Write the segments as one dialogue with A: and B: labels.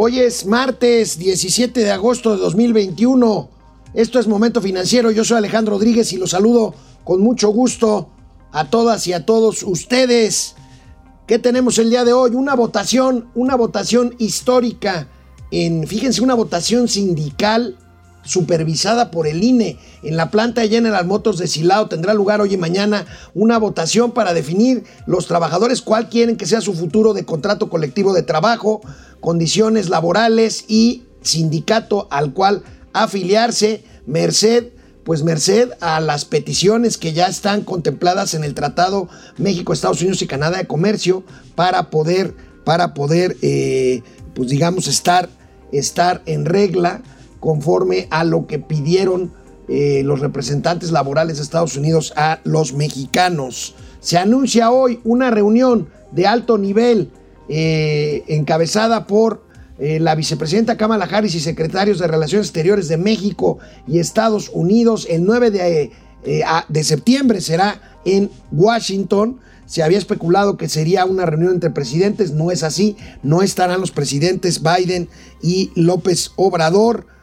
A: Hoy es martes 17 de agosto de 2021. Esto es Momento Financiero. Yo soy Alejandro Rodríguez y los saludo con mucho gusto a todas y a todos ustedes. ¿Qué tenemos el día de hoy? Una votación, una votación histórica en, fíjense, una votación sindical supervisada por el INE en la planta de General Motors de Silao. Tendrá lugar hoy y mañana una votación para definir los trabajadores cuál quieren que sea su futuro de contrato colectivo de trabajo, condiciones laborales y sindicato al cual afiliarse, merced pues merced a las peticiones que ya están contempladas en el Tratado México, Estados Unidos y Canadá de Comercio para poder, para poder, eh, pues digamos, estar, estar en regla conforme a lo que pidieron eh, los representantes laborales de Estados Unidos a los mexicanos. Se anuncia hoy una reunión de alto nivel eh, encabezada por eh, la vicepresidenta Kamala Harris y secretarios de Relaciones Exteriores de México y Estados Unidos. El 9 de, de septiembre será en Washington. Se había especulado que sería una reunión entre presidentes, no es así, no estarán los presidentes Biden y López Obrador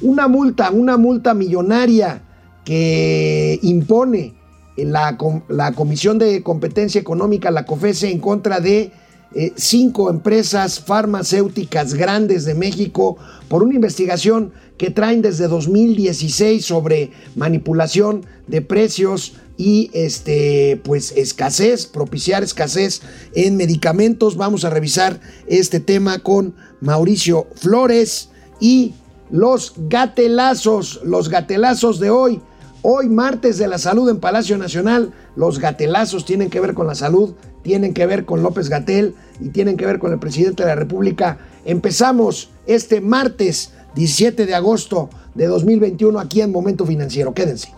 A: una multa, una multa millonaria que impone la, la Comisión de Competencia Económica, la COFESE, en contra de eh, cinco empresas farmacéuticas grandes de México por una investigación que traen desde 2016 sobre manipulación de precios y este pues escasez, propiciar escasez en medicamentos. Vamos a revisar este tema con Mauricio Flores y los gatelazos, los gatelazos de hoy. Hoy, martes de la salud en Palacio Nacional, los gatelazos tienen que ver con la salud, tienen que ver con López Gatel y tienen que ver con el presidente de la República. Empezamos este martes 17 de agosto de 2021 aquí en Momento Financiero. Quédense.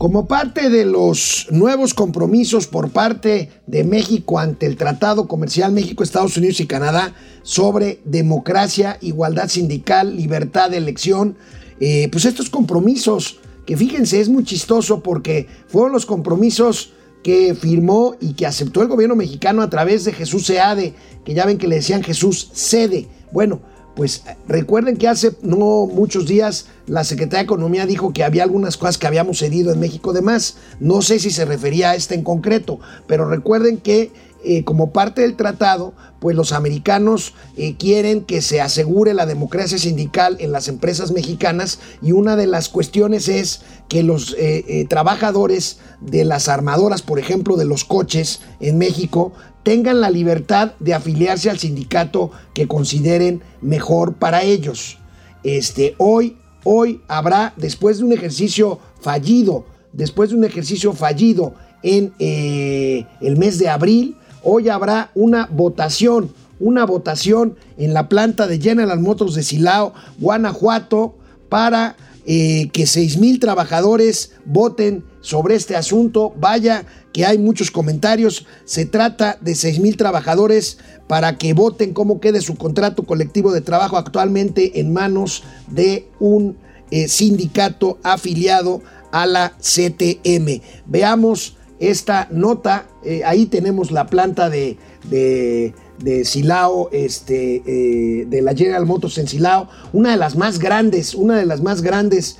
A: Como parte de los nuevos compromisos por parte de México ante el Tratado Comercial México, Estados Unidos y Canadá sobre democracia, igualdad sindical, libertad de elección, eh, pues estos compromisos, que fíjense, es muy chistoso porque fueron los compromisos que firmó y que aceptó el gobierno mexicano a través de Jesús Seade, que ya ven que le decían Jesús Cede. Bueno, pues recuerden que hace no muchos días la Secretaría de Economía dijo que había algunas cosas que habíamos cedido en México de más. No sé si se refería a este en concreto, pero recuerden que eh, como parte del tratado, pues los americanos eh, quieren que se asegure la democracia sindical en las empresas mexicanas y una de las cuestiones es que los eh, trabajadores de las armadoras, por ejemplo, de los coches en México, tengan la libertad de afiliarse al sindicato que consideren mejor para ellos. Este, hoy, hoy habrá, después de un ejercicio fallido, después de un ejercicio fallido en el mes de abril, hoy habrá una votación, una votación en la planta de General Motors de Silao, Guanajuato, para eh, que 6 mil trabajadores voten sobre este asunto. Vaya que hay muchos comentarios. Se trata de 6 mil trabajadores para que voten cómo quede su contrato colectivo de trabajo actualmente en manos de un eh, sindicato afiliado a la CTM. Veamos esta nota. Eh, ahí tenemos la planta de, de, Silao, este, eh, de la General Motors en Silao, una de las más grandes, una de las más grandes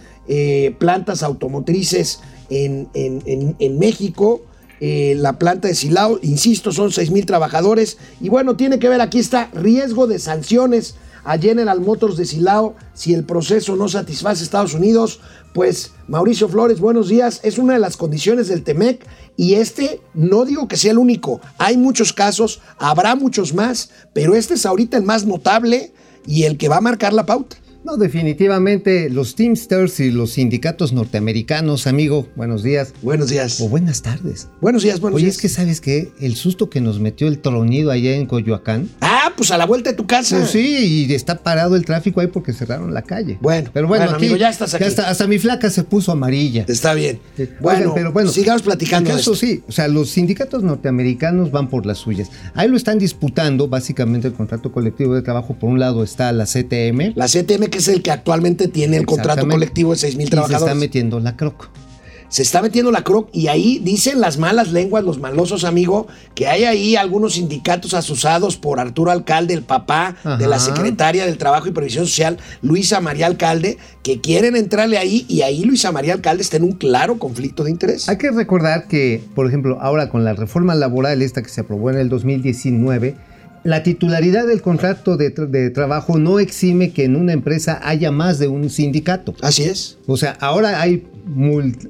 A: plantas automotrices en, en México. Eh, la planta de Silao, insisto, son 6 mil trabajadores. Y bueno, tiene que ver, aquí está, riesgo de sanciones a General Motors de Silao si el proceso no satisface a Estados Unidos. Pues Mauricio Flores, buenos días. Es una de las condiciones del TEMEC y este no digo que sea el único. Hay muchos casos, habrá muchos más, pero este es ahorita el más notable y el que va a marcar la pauta.
B: No, definitivamente los Teamsters y los sindicatos norteamericanos, amigo, buenos días.
A: Buenos días.
B: O buenas tardes.
A: Buenos días, buenos
B: Oye,
A: días.
B: es que sabes que el susto que nos metió el tronido allá en Coyoacán.
A: Ah, pues a la vuelta de tu casa.
B: Pues sí, y está parado el tráfico ahí porque cerraron la calle.
A: Bueno,
B: pero bueno,
A: bueno,
B: aquí,
A: amigo, ya estás aquí.
B: hasta, hasta mi flaca se puso amarilla.
A: Está bien.
B: Sí.
A: Bueno,
B: Oigan, pero bueno,
A: sigamos platicando. esto.
B: sí, o sea, los sindicatos norteamericanos van por las suyas. Ahí lo están disputando, básicamente el contrato colectivo de trabajo. Por un lado está la CTM.
A: La CTM, que es el que actualmente tiene el contrato colectivo de 6 mil
B: y se
A: trabajadores.
B: está metiendo la croc.
A: se está metiendo la croc y ahí dicen las malas lenguas, los malosos, amigo, que hay ahí algunos sindicatos asusados por Arturo Alcalde, el papá de la secretaria del Trabajo y Previsión Social, Luisa María Alcalde, que quieren entrarle ahí y ahí Luisa María Alcalde está en un claro conflicto de interés.
B: Hay que recordar que, por ejemplo, ahora con la reforma laboral esta que se aprobó en el 2019, la titularidad del contrato de, tra- de trabajo no exime que en una empresa haya más de un sindicato.
A: Así es.
B: O sea, ahora hay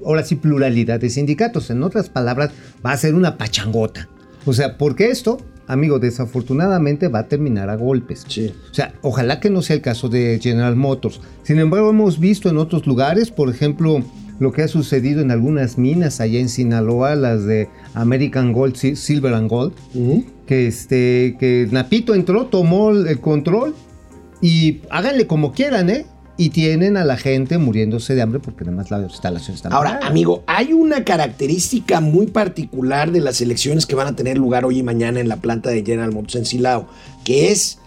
B: ahora sí pluralidad de sindicatos. En otras palabras, va a ser una pachangota. O sea, porque esto, amigo, desafortunadamente va a terminar a golpes.
A: Sí.
B: O sea, ojalá que no sea el caso de General Motors. Sin embargo, hemos visto en otros lugares, por ejemplo, lo que ha sucedido en algunas minas allá en Sinaloa, las de American Gold, Sil- Silver and Gold, que este, que Napito entró, tomó el control y háganle como quieran, ¿eh? Y tienen a la gente muriéndose de hambre porque además la instalación está
A: Ahora, amigo, hay una característica muy particular de las elecciones que van a tener lugar hoy y mañana en la planta de General Motors en Silao, que es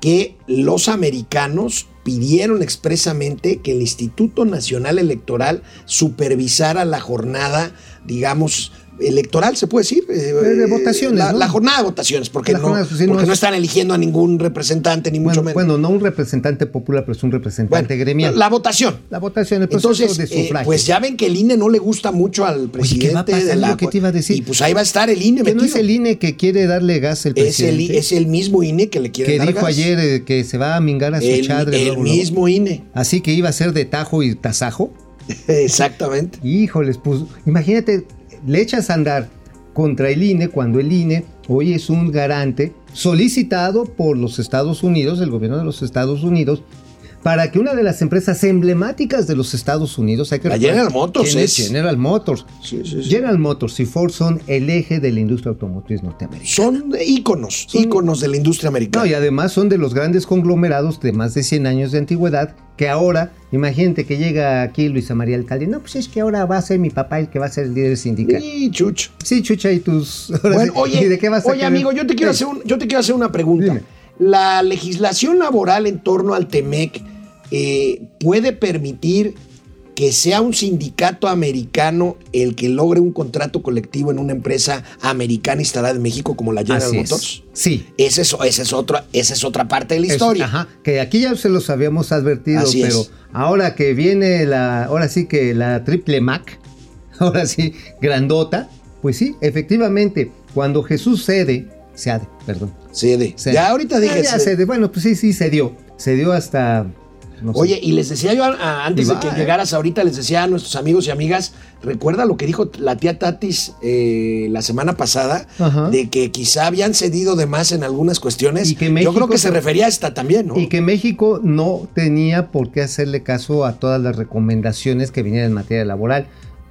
A: que los americanos pidieron expresamente que el Instituto Nacional Electoral supervisara la jornada, digamos, electoral, se puede decir. Eh,
B: de votaciones,
A: La,
B: ¿no?
A: la jornada de votaciones, porque, no,
B: jornada, sí, no
A: porque no,
B: es-
A: están eligiendo a ningún representante, ni mucho menos.
B: bueno, no un representante popular, pero es un representante
A: Bueno,
B: gremial.
A: la votación.
B: La votación, el proceso
A: Entonces,
B: de
A: eh,
B: sufragio.
A: pues ya ven que el INE no le gusta mucho al presidente
B: ¿qué va a pasar?
A: de la.
B: Que te iba a decir.
A: Y pues ahí va a estar el INE
B: que no es el INE que quiere darle gas al
A: es, el,
B: presidente.
A: es el mismo INE que le quiere
B: que
A: dar
B: dijo
A: gas.
B: ayer eh, que se va a mingar a su
A: el,
B: chadre.
A: el
B: luego, luego.
A: mismo INE.
B: Así que iba a ser de tajo y tasajo.
A: Exactamente.
B: Híjoles, pues imagínate, le echas a andar contra el INE cuando el INE hoy es un garante solicitado por los Estados Unidos, el gobierno de los Estados Unidos, para que una de las empresas emblemáticas de los Estados Unidos, hay que
A: La General Motors es.
B: General Motors.
A: Sí, sí, sí.
B: General Motors y Ford son el eje de la industria automotriz norteamericana.
A: Son íconos,
B: Son-
A: íconos de la industria americana.
B: No, y además son de los grandes conglomerados de más de 100 años de antigüedad, que ahora, imagínate que llega aquí Luisa María Alcalde, no, pues es que ahora va a ser mi papá el que va a ser el líder sindical.
A: Y chucho.
B: Sí, Chucha, y tus...
A: Bueno,
B: sí,
A: oye,
B: ¿y de qué vas a
A: oye
B: querer?
A: amigo, yo te quiero hacer un- yo te quiero hacer una pregunta.
B: Dime.
A: La legislación laboral en torno al TEMEC eh, puede permitir que sea un sindicato americano el que logre un contrato colectivo en una empresa americana instalada en México como la General
B: Así es.
A: Motors.
B: Sí.
A: Esa es, esa, es otra, esa es otra parte de la
B: Es-
A: historia.
B: ajá, que aquí ya se los habíamos advertido,
A: Así
B: pero
A: es.
B: ahora que viene la, ahora sí que la triple Mac, ahora sí, grandota, pues sí, efectivamente, cuando Jesús cede, cede, perdón.
A: Cede.
B: cede.
A: Ya ahorita dije.
B: Ah, ya
A: cede.
B: cede. Bueno, pues sí, sí, cedió. Cedió hasta. No sé.
A: Oye, y les decía yo a- a- antes de que
B: ¿eh?
A: llegaras ahorita, les decía a nuestros amigos y amigas, recuerda lo que dijo la tía Tatis eh, la semana pasada,
B: Ajá.
A: de que quizá habían cedido de más en algunas cuestiones.
B: Y que
A: yo creo que se
B: se-
A: refería a esta también, ¿no?
B: Y que México no tenía por qué hacerle caso a todas las recomendaciones que venían en materia laboral.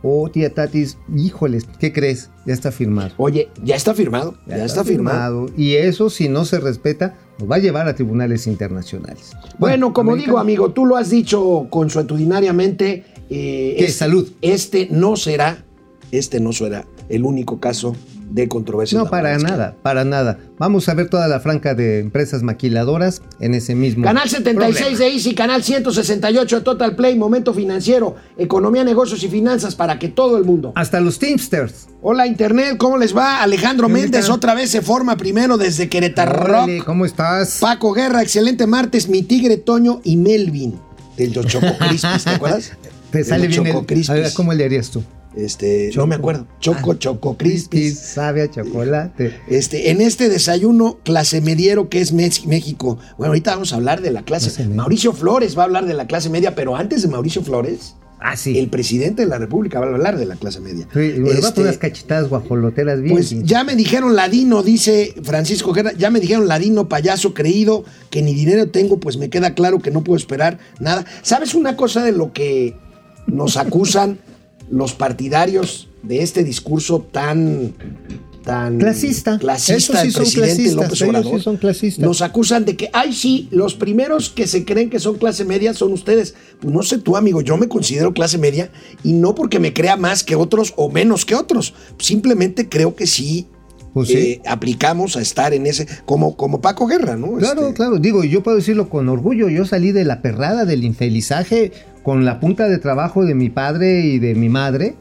B: Oh, tía Tatis, híjoles, ¿qué crees? Ya está firmado.
A: Oye, ya está firmado, ya, está, firmado.
B: Y eso, si no se respeta, nos va a llevar a tribunales internacionales.
A: Bueno, como
B: americano-
A: digo, amigo, tú lo has dicho consuetudinariamente. eh,
B: Salud.
A: Este no será, este no será el único caso de controversia.
B: No, para nada, para nada. Vamos a ver toda la franca de empresas maquiladoras en ese mismo.
A: Canal 76
B: problema.
A: de Easy, canal 168 de Total Play, Momento Financiero, Economía, Negocios y Finanzas para que todo el mundo.
B: Hasta los Teamsters.
A: Hola Internet, ¿cómo les va? Alejandro
B: ¿Qué onda,
A: Méndez otra vez se forma primero desde Querétaro.
B: ¿Cómo estás?
A: Paco Guerra, excelente martes, mi tigre Toño y Melvin. Del Choco Crispis, ¿te acuerdas?
B: Te sale bien
A: Choco
B: el...
A: Crispis.
B: A ver, ¿cómo le harías tú?
A: Este, no
B: Choco.
A: me acuerdo. Choco,
B: Ah,
A: Choco
B: Crispis, sabe a chocolate.
A: Este, en este desayuno clase mediero que es México. Bueno, ahorita vamos a hablar de la clase. Mauricio Flores va a hablar de la clase media, pero antes de Mauricio Flores,
B: Ah, sí.
A: El presidente de la República va a hablar de la clase media.
B: Sí, le va a
A: Este,
B: poner unas cachetadas guajoloteras bien.
A: pues ya me dijeron ladino, dice Francisco Guerra, ya me dijeron ladino, payaso creído, que ni dinero tengo, pues me queda claro que no puedo esperar nada. ¿Sabes una cosa de lo que nos acusan los partidarios de este discurso tan tan
B: Clasista.
A: clasista
B: sí
A: del presidente López Obrador?
B: sí son clasistas.
A: Nos acusan de que, ay sí, los primeros que se creen que son clase media son ustedes. Pues no sé tú, amigo, yo me considero clase media y no porque me crea más que otros o menos que otros. Simplemente creo que sí,
B: Pues sí.
A: eh, aplicamos a estar en ese, como, como Paco Guerra, ¿no?
B: Claro,
A: Este,
B: claro, digo, yo puedo decirlo con orgullo, yo salí de la perrada, del infelizaje, con la punta de trabajo de mi padre y de mi madre,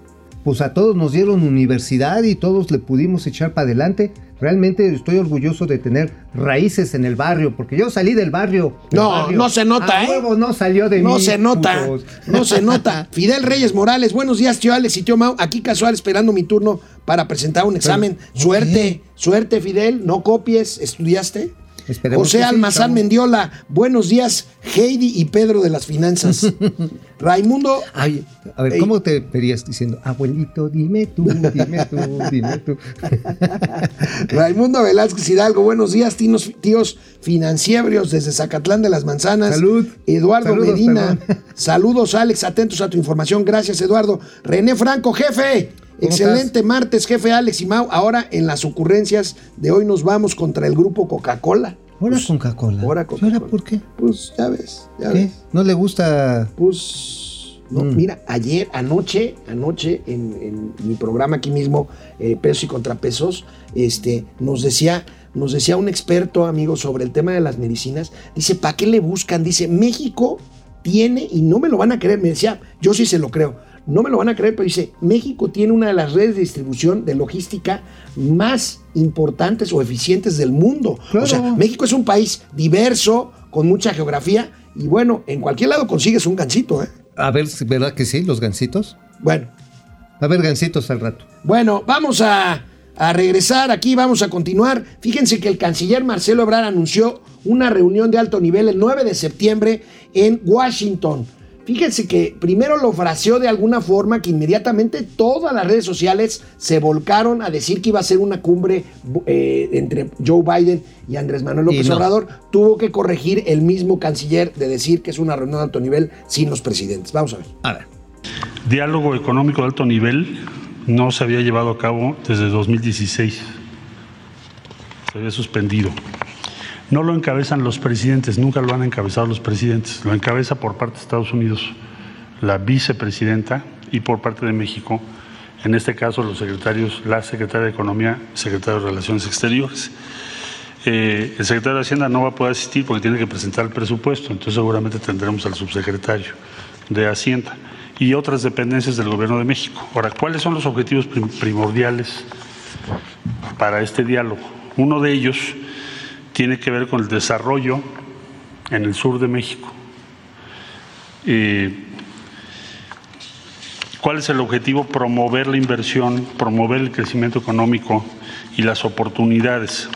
B: pues a todos nos dieron universidad y todos le pudimos echar para adelante. Realmente estoy orgulloso de tener raíces en el barrio, porque yo salí del barrio.
A: No,
B: barrio.
A: no se nota,
B: A
A: ¿eh?
B: huevo no salió de mí.
A: No se nota,
B: putos.
A: no se nota. Fidel Reyes Morales, buenos días, tío Alex y tío Mau. Aquí casual esperando mi turno para presentar un examen. Suerte, suerte, Fidel. No copies, ¿estudiaste?
B: Esperemos
A: José
B: sí,
A: Almazán. Mendiola, buenos días, Heidi y Pedro de las finanzas. Raimundo,
B: Ay, a ver. ¿cómo te verías diciendo, abuelito, dime tú, dime tú, dime tú?
A: Raimundo Velázquez Hidalgo, buenos días, tíos, tíos financieros desde Zacatlán de las Manzanas.
B: Salud.
A: Eduardo
B: Saludos,
A: Medina.
B: perdón.
A: Saludos, Alex, atentos a tu información. Gracias, Eduardo. René Franco, jefe.
B: ¿Cómo
A: Excelente martes, jefe Alex y Mau. Ahora en las ocurrencias de hoy nos vamos contra el grupo Coca-Cola.
B: Ahora
A: Pues,
B: Coca-Cola.
A: ahora
B: ¿Y
A: Coca-Cola.
B: ahora por qué?
A: Pues ya ves, ya
B: ¿Qué?
A: ves.
B: ¿No le gusta
A: Pues, no,
B: Mm.
A: mira, ayer, anoche, anoche, en, en mi programa aquí mismo, eh, Pesos y Contrapesos, este, nos decía, nos decía un experto, amigo, sobre el tema de las medicinas, dice, ¿para qué le buscan? Dice, México tiene, y no me lo van a creer, me decía, yo sí se lo creo, no me lo van a creer, pero dice, México tiene una de las redes de distribución de logística más importantes o eficientes del mundo. O sea,
B: Claro.
A: México es un país diverso, con mucha geografía, y bueno, en cualquier lado consigues un gancito, ¿eh?
B: A ver, ¿verdad que sí? Los gancitos.
A: Bueno,
B: A ver, gancitos al rato.
A: bueno, vamos a, a regresar aquí, vamos a continuar. Fíjense que el canciller Marcelo Ebrard anunció una reunión de alto nivel el 9 de septiembre en Washington. Fíjense que primero lo fraseó de alguna forma que inmediatamente todas las redes sociales se volcaron a decir que iba a ser una cumbre eh, entre Joe Biden y Andrés Manuel López
B: no.
A: Obrador. Tuvo que corregir el mismo canciller de decir que es una reunión de alto nivel sin los presidentes. Vamos a ver.
B: A ver.
C: Diálogo económico de alto nivel no se había llevado a cabo desde 2016. Se había suspendido. No lo encabezan los presidentes, nunca lo han encabezado los presidentes. Lo encabeza por parte de Estados Unidos la vicepresidenta y por parte de México, en este caso los secretarios, la secretaria de Economía, secretario de Relaciones Exteriores. Eh, el secretario de Hacienda no va a poder asistir porque tiene que presentar el presupuesto, entonces seguramente tendremos al subsecretario de Hacienda y otras dependencias del Gobierno de México. Ahora, ¿cuáles son los objetivos prim- primordiales para este diálogo? Uno de ellos tiene que ver con el desarrollo en el sur de México. ¿Cuál es el objetivo? Promover la inversión, promover el crecimiento económico y las oportunidades.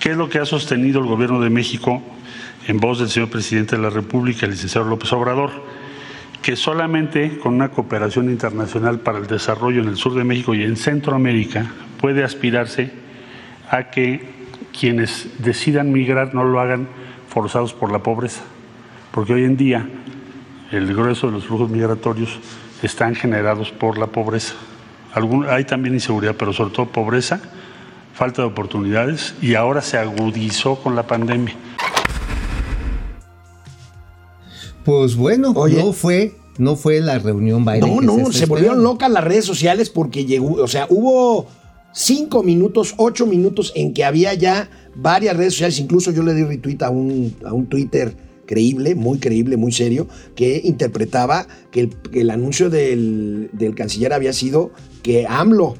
C: ¿Qué es lo que ha sostenido el Gobierno de México en voz del señor presidente de la República, el licenciado López Obrador? Que solamente con una cooperación internacional para el desarrollo en el sur de México y en Centroamérica puede aspirarse a que quienes decidan migrar no lo hagan forzados por la pobreza. Porque hoy en día el grueso de los flujos migratorios están generados por la pobreza. Algún- hay también inseguridad, pero sobre todo pobreza, falta de oportunidades y ahora se agudizó con la pandemia.
B: Pues bueno,
A: Oye.
B: no fue, no fue la reunión Biden.
A: No, no,
B: está
A: se volvieron locas las redes sociales porque llegó, o sea, hubo cinco minutos, ocho minutos en que había ya varias redes sociales, incluso yo le di retweet a un, a un Twitter creíble, muy creíble, muy serio, que interpretaba que el, que el anuncio del, del canciller había sido que AMLO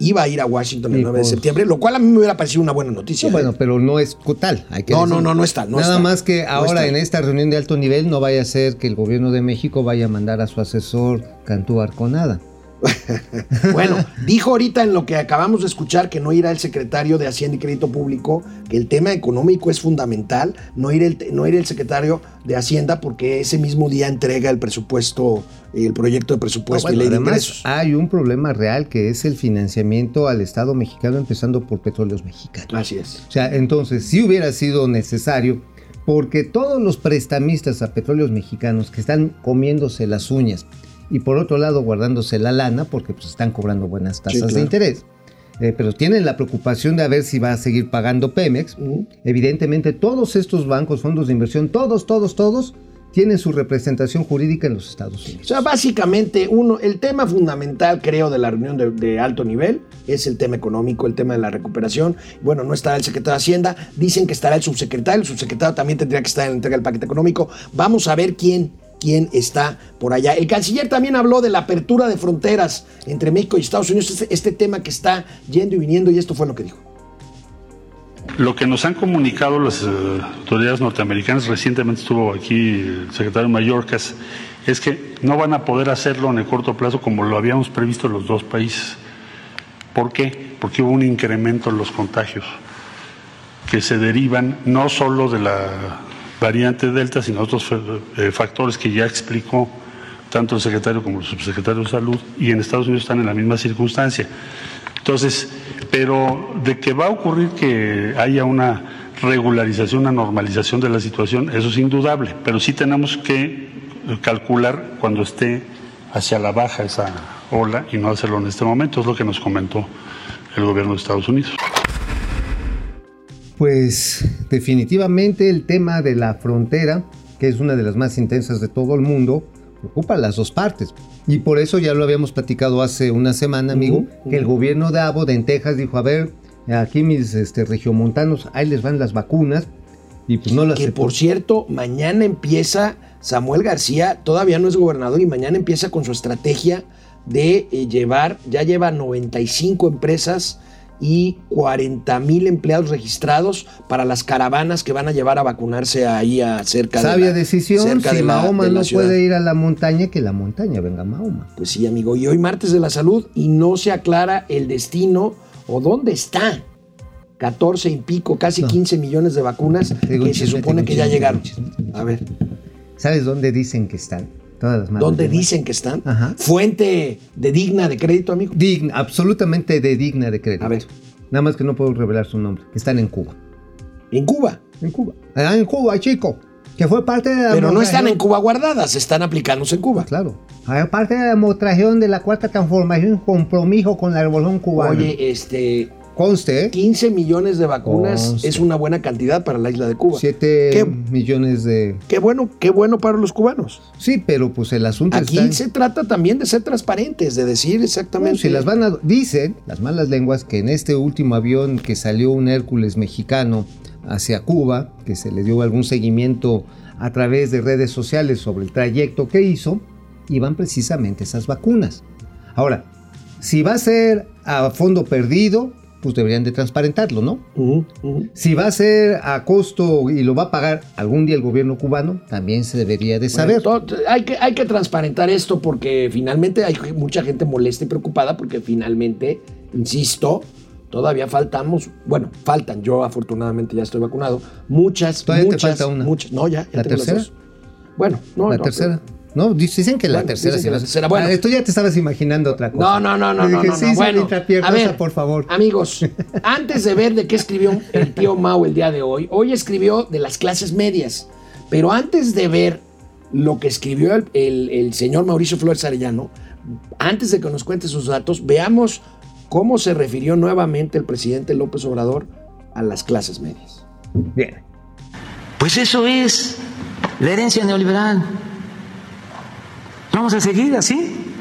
A: iba a ir a Washington el
B: Y
A: 9 de septiembre, lo cual a mí me hubiera parecido una buena noticia.
B: No,
A: ¿eh?
B: bueno, pero no es tal. Hay que
A: No, no, no, no está, no
B: Nada
A: está.
B: más que ahora en esta reunión de alto nivel no vaya a ser que el gobierno de México vaya a mandar a su asesor Cantú Arconada.
A: bueno, dijo ahorita en lo que acabamos de escuchar que no irá el secretario de Hacienda y Crédito Público, que el tema económico es fundamental, no ir el, no ir el secretario de Hacienda porque ese mismo día entrega el presupuesto, el proyecto de presupuesto
B: No,
A: y ley de ingresos.
B: hay un problema real que es el financiamiento al Estado mexicano, empezando por petróleos mexicanos.
A: Así es.
B: O sea, entonces, si hubiera sido necesario, porque todos los prestamistas a petróleos mexicanos que están comiéndose las uñas y por otro lado guardándose la lana, porque pues están cobrando buenas tasas
A: claro.
B: de interés, eh, pero tienen la preocupación de a ver si va a seguir pagando Pemex. Evidentemente, todos estos bancos, fondos de inversión, todos, todos, todos, tienen su representación jurídica en los Estados
A: O
B: Unidos.
A: sea, básicamente, uno, el tema fundamental, creo, de la reunión de, de alto nivel es el tema económico, el tema de la recuperación. Bueno, no estará el secretario de Hacienda, dicen que estará el subsecretario, el subsecretario también tendría que estar en la entrega del paquete económico. Vamos a ver quién, quién está por allá. El canciller también habló de la apertura de fronteras entre México y Estados Unidos, este, este tema que está yendo y viniendo, y esto fue lo que dijo.
C: Lo que nos han comunicado las eh, autoridades norteamericanas, recientemente estuvo aquí el secretario Mayorkas, es que no van a poder hacerlo en el corto plazo como lo habíamos previsto los dos países. ¿Por qué? Porque hubo un incremento en los contagios que se derivan no solo de la variante Delta, sino otros eh, factores que ya explicó tanto el secretario como el subsecretario de Salud, y en Estados Unidos están en la misma circunstancia. Entonces, pero de que va a ocurrir que haya una regularización, una normalización de la situación, eso es indudable, pero sí tenemos que calcular cuando esté hacia la baja esa ola y no hacerlo en este momento, es lo que nos comentó el gobierno de Estados Unidos.
B: Pues definitivamente el tema de la frontera, que es una de las más intensas de todo el mundo, preocupa a las dos partes. Y por eso ya lo habíamos platicado hace una semana, amigo, que el gobierno de Abbott en Texas dijo, a ver, aquí mis este, regiomontanos, ahí les van las vacunas. Y pues no las
A: Que por cierto, mañana empieza Samuel García, todavía no es gobernador y mañana empieza con su estrategia de eh, llevar, ya lleva 95 empresas y 40 mil empleados registrados para las caravanas que van a llevar a vacunarse ahí a cerca de
B: Sabia
A: la-
B: decisión,
A: cerca
B: si
A: de la-
B: Mahoma
A: de la
B: no
A: ciudad.
B: puede ir a la montaña, que la montaña venga a Mahoma.
A: Pues sí, amigo. Y hoy martes de la salud y no se aclara el destino o dónde está. 14 y pico, casi
B: No.
A: 15 millones de vacunas que se supone que ya llegaron.
B: chisme.
A: A ver,
B: ¿Sabes dónde dicen que están? Todas las malas
A: ¿dónde dicen que están?
B: Ajá.
A: Fuente de digna de crédito, amigo.
B: Digna, absolutamente de digna de crédito.
A: A ver.
B: Nada más que no puedo revelar su nombre. Están en Cuba.
A: En Cuba.
B: En Cuba. Ah, en Cuba, chico. Que fue parte de la
A: Pero no están en Cuba guardadas, están aplicándose en Cuba.
B: Claro. Ah, Parte de la demostración de la cuarta transformación, compromiso con la revolución cubana.
A: Oye, este,
B: Conste, ¿eh?
A: 15 millones de vacunas
B: Conste.
A: es una buena cantidad para la isla de Cuba.
B: 7
A: Qué,
B: millones de.
A: qué bueno, qué bueno para los cubanos.
B: Sí, pero pues el asunto
A: Aquí
B: está. en-
A: se trata también de ser transparentes, de decir exactamente.
B: Bueno, si las van a. Dicen las malas lenguas que en este último avión que salió un Hércules mexicano hacia Cuba, que se le dio algún seguimiento a través de redes sociales sobre el trayecto que hizo, iban precisamente esas vacunas. Ahora, si va a ser a fondo perdido, pues deberían de transparentarlo, ¿no? Si va a ser a costo y lo va a pagar algún día el gobierno cubano, también se debería de saber.
A: Bueno, hay, que, hay que transparentar esto porque finalmente hay mucha gente molesta y preocupada porque finalmente, insisto, todavía faltamos, bueno, faltan, yo afortunadamente ya estoy vacunado, muchas,
B: Todavía te
A: muchas,
B: falta una.
A: muchas, no, ya, ya
B: ¿La
A: las
B: tercera?
A: dos. Bueno, no,
B: la
A: no,
B: tercera. No, dicen que la
A: Bueno,
B: tercera
A: dicen
B: sí
A: que
B: va
A: la
B: a ser-
A: tercera, bueno.
B: Ah, esto ya te estabas imaginando otra cosa.
A: No, no, no, no,
B: Le
A: no,
B: dije,
A: no,
B: sí,
A: no. Bueno, a ver,
B: por favor.
A: Amigos, antes de ver de qué escribió el tío Mau el día de hoy, hoy escribió de las clases medias. Pero antes de ver lo que escribió el, el- el señor Mauricio Flores Arellano, antes de que nos cuente sus datos, veamos cómo se refirió nuevamente el presidente López Obrador a las clases medias.
B: Bien.
D: Pues eso es la herencia neoliberal. Vamos a seguir así,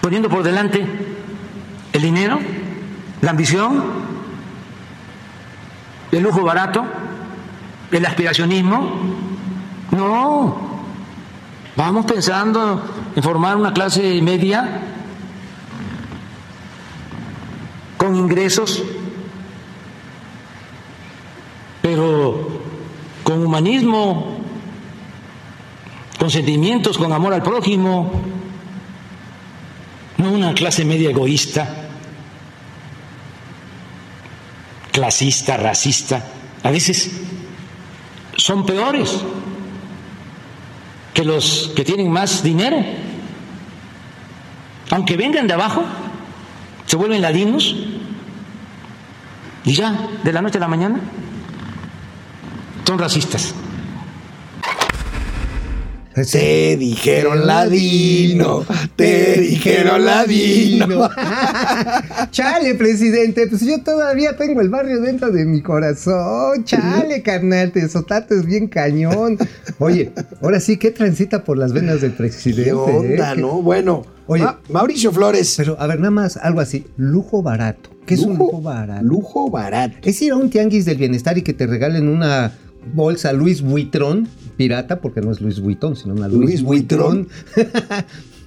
D: poniendo por delante el dinero, la ambición, el lujo barato, el aspiracionismo. No, vamos pensando en formar una clase media con ingresos, pero con humanismo, con sentimientos, con amor al prójimo, no una clase media egoísta, clasista, racista, a veces son peores que los que tienen más dinero. Aunque vengan de abajo, se vuelven ladinos y ya, de la noche a la mañana, son racistas.
A: Te dijeron ladino, te dijeron ladino.
B: Chale, presidente, pues yo todavía tengo el barrio dentro de mi corazón. Chale, carnal, te sotates bien cañón. Oye, ahora sí, ¿qué transita por las venas del presidente?
A: ¿Qué onda,
B: eh?
A: no? Bueno,
B: Oye.
A: Ma- Mauricio Flores.
B: Pero, a ver, nada más, algo así, lujo barato. ¿Qué es un lujo barato?
A: Lujo barato.
B: Es ir a un tianguis del bienestar y que te regalen una bolsa Luis Vuitton pirata, porque no es Luis Vuitton, sino una Luis,
A: Luis.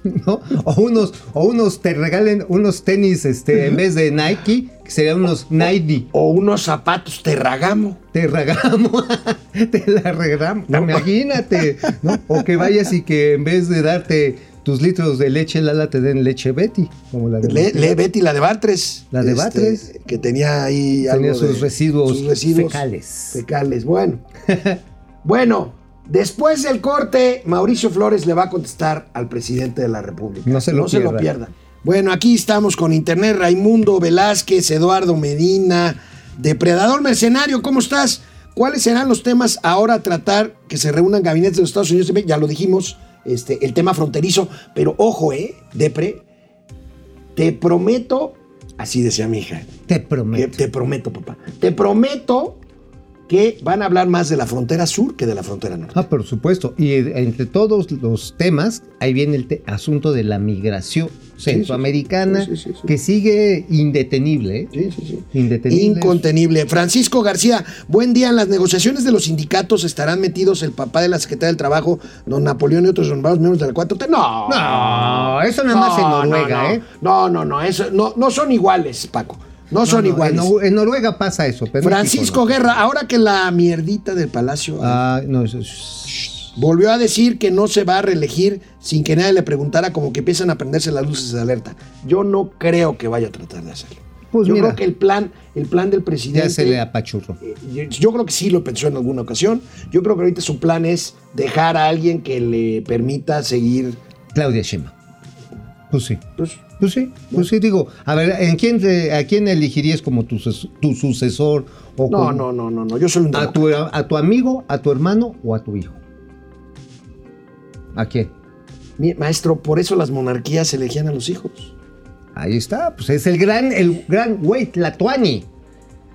B: ¿No? O unos, o unos te regalen unos tenis, este, en vez de Nike, que serían unos Nike.
A: O unos zapatos Terragamo.
B: Te regamos, te la regalamos. Imagínate, ¿no? O que vayas y que en vez de darte tus litros de leche Lala te den leche Betty, como la de
A: Le, le Betty la de Batres.
B: La de
A: Este,
B: Batres.
A: Que tenía ahí
B: Tenía
A: algo de-
B: sus residuos
A: sus residuos
B: fecales.
A: Fecales, bueno. bueno, después del corte, Mauricio Flores le va a contestar al presidente de la República.
B: No se lo
A: no se lo
B: pierda.
A: Bueno, aquí estamos con Internet, Raimundo Velázquez, Eduardo Medina, Depredador Mercenario, ¿cómo estás? ¿Cuáles serán los temas ahora a tratar que se reúnan gabinetes de los Estados Unidos? Ya lo dijimos, este, el tema fronterizo, pero ojo, ¿eh? Depre, te prometo, así decía mi hija,
B: Te
A: te,
B: prometo.
A: te prometo, papá, te prometo que van a hablar más de la frontera sur que de la frontera norte.
B: Ah, por supuesto. Y eh, entre todos los temas, ahí viene el te- asunto de la migración centroamericana,
A: Sí, sí, sí,
B: que sigue indetenible. ¿eh?
A: Sí, sí, sí.
B: Indetenible.
A: Incontenible. Francisco García, buen día. En las negociaciones de los sindicatos estarán metidos el papá de la Secretaria del Trabajo, don Napoleón y otros nombrados miembros de la 4T. No.
B: No, eso nada más en Noruega,
A: no,
B: ¿eh?
A: No, no, no, eso, no, no son iguales, Paco. No son
B: No, no,
A: iguales.
B: En, Nor- en Noruega pasa eso. pero
A: Francisco
B: no.
A: Guerra, ahora que la mierdita del palacio
B: Ah, no, eso es-
A: volvió a decir que no se va a reelegir sin que nadie le preguntara, como que empiezan a prenderse las luces de alerta. Yo no creo que vaya a tratar de hacerlo.
B: Pues
A: Yo
B: mira.
A: creo que el plan, el plan del presidente.
B: ya se le apachurró.
A: Eh, Yo, yo creo que sí lo pensó en alguna ocasión. Yo creo que ahorita su plan es dejar a alguien que le permita seguir.
B: Claudia Sheinbaum. Pues sí.
A: Pues,
B: Pues sí, pues sí, digo, a ver, ¿en quién te- ¿a quién elegirías como tu, sucesor? O
A: no,
B: como-
A: no, no, no, no. Yo soy un
B: ¿A tu, ¿A tu amigo, a tu hermano o a tu hijo? ¿A quién?
A: Mi- Maestro, por eso las monarquías elegían a los hijos.
B: Ahí está, pues es el gran, el gran güey, Tlatuani.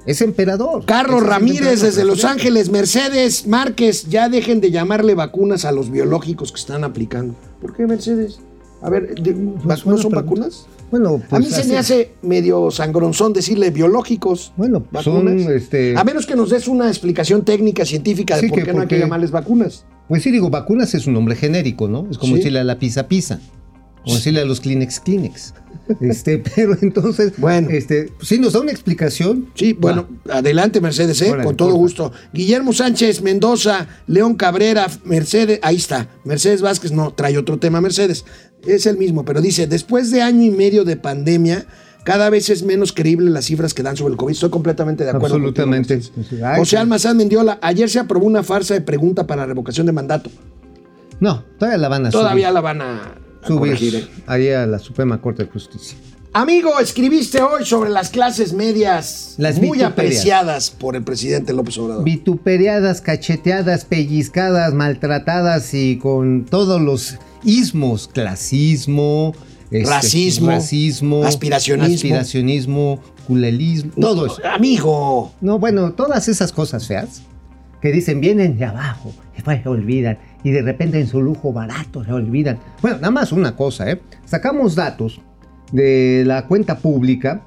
B: Es emperador.
A: Carlos
B: es
A: Ramírez
B: emperador
A: desde Los. Ángeles, Mercedes Márquez, ya dejen de llamarle vacunas a los biológicos que están aplicando. ¿Por qué Mercedes? A ver, de- ¿no
B: buena
A: son
B: pregunta.
A: vacunas?
B: Bueno,
A: a mí
B: pues
A: se me hace medio sangronzón decirle biológicos.
B: Bueno, son,
A: vacunas.
B: este-
A: A menos que nos des una explicación técnica, científica de
B: Sí,
A: por
B: que
A: qué no hay que llamarles vacunas.
B: Pues sí, digo, vacunas es un nombre genérico, ¿no? Es como
A: Sí.
B: decirle a la pizza pizza. O decirle a los Kleenex Kleenex. Este, pero entonces,
A: Bueno.
B: este, sí nos da una explicación.
A: Sí, bueno, adelante Mercedes, ¿eh?
B: Órale,
A: con todo
B: porfa.
A: gusto. Guillermo Sánchez, Mendoza, León Cabrera, Mercedes, ahí está. Mercedes Vázquez, no, trae otro tema Mercedes. Es el mismo, pero dice, después de año y medio de pandemia, cada vez es menos creíble las cifras que dan sobre el COVID. Estoy completamente de acuerdo. contigo,
B: Absolutamente.
A: Mercedes.
B: Ay,
A: José. Almazán Mendiola, ayer se aprobó una farsa de pregunta para revocación de mandato.
B: No, todavía la van a
A: Todavía
B: subir.
A: la van a
B: subir.
A: ¿eh?
B: ahí a la Suprema Corte de Justicia.
A: Amigo, escribiste hoy sobre las clases medias
B: Las
A: muy apreciadas por el presidente López Obrador.
B: Vituperiadas, cacheteadas, pellizcadas, maltratadas y con todos los ismos, clasismo, este,
A: Racismo,
B: racismo,
A: aspiracionismo.
B: aspiracionismo, culelismo, todo eso.
A: Amigo.
B: No, bueno, todas esas cosas feas que dicen vienen de abajo, después se olvidan y de repente en su lujo barato se olvidan. Bueno, nada más una cosa, ¿eh? Sacamos datos de la cuenta pública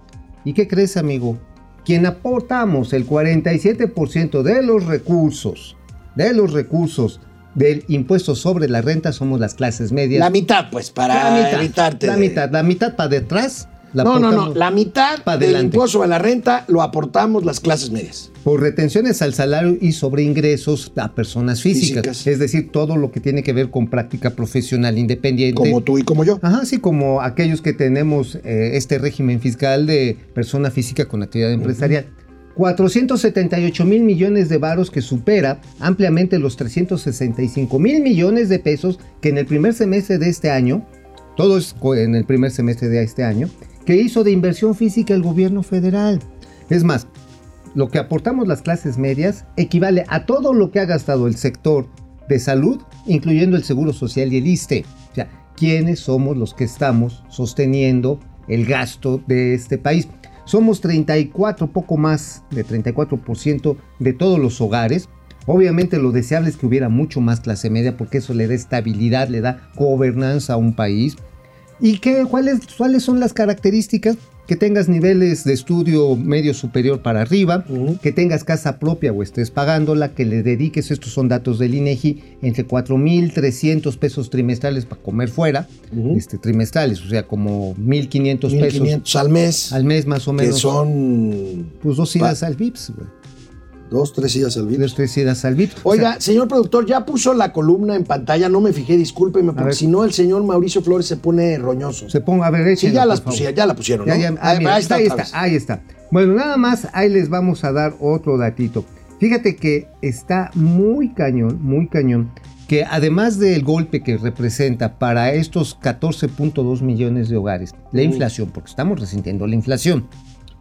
B: y ¿qué crees, amigo? Quien aportamos el 47% de los recursos, de los recursos del impuesto sobre la renta somos las clases medias.
A: La mitad, pues, para
B: La mitad,
A: evitarte.
B: La
A: de-
B: mitad, la mitad para detrás la
A: no, no, no. La mitad del impuesto sobre la renta lo aportamos las clases medias.
B: por retenciones al salario y sobre ingresos a personas físicas.
A: Físicas.
B: Es decir, todo lo que tiene que ver con práctica profesional independiente.
A: Como tú y como yo.
B: Ajá, sí, como aquellos que tenemos eh, este régimen fiscal de persona física con actividad empresarial. 478 mil millones de varos que supera ampliamente los 365 mil millones de pesos que en el primer semestre de este año, todo es en el primer semestre de este año, que hizo de inversión física el gobierno federal. Es más, lo que aportamos las clases medias equivale a todo lo que ha gastado el sector de salud, incluyendo el Seguro Social y el ISTE. O sea, ¿quiénes somos los que estamos sosteniendo el gasto de este país? Somos 34, poco más de 34% de todos los hogares. Obviamente lo deseable es que hubiera mucho más clase media porque eso le da estabilidad, le da gobernanza a un país. ¿Y qué, cuáles, cuáles son las características? Que tengas niveles de estudio medio superior para arriba, que tengas casa propia o estés pagándola, que le dediques, estos son datos del INEGI, entre 4.300 pesos trimestrales para comer fuera, este, trimestrales, o sea, como 1.500 pesos
A: 1500 al mes.
B: al mes más o
A: que
B: menos.
A: son
B: Pues dos idas al VIPS, güey.
A: Dos, tres días al
B: Dos, tres idas al. O
A: Oiga,
B: sea,
A: señor productor, ya puso la columna en pantalla, no me fijé, discúlpeme, porque si no el señor Mauricio Flores se pone roñoso.
B: se ponga a ver,
A: Sí,
B: échenla,
A: ya, las pusieron, ya la pusieron,
B: Ya,
A: ¿no?
B: ya, ah,
A: ahí,
B: mira,
A: ahí está,
B: ahí está, ahí está. Bueno, nada más, ahí les vamos a dar otro datito. Fíjate que está muy cañón, muy cañón, que además del golpe que representa para estos 14.2 millones de hogares, la inflación, porque estamos resintiendo la inflación.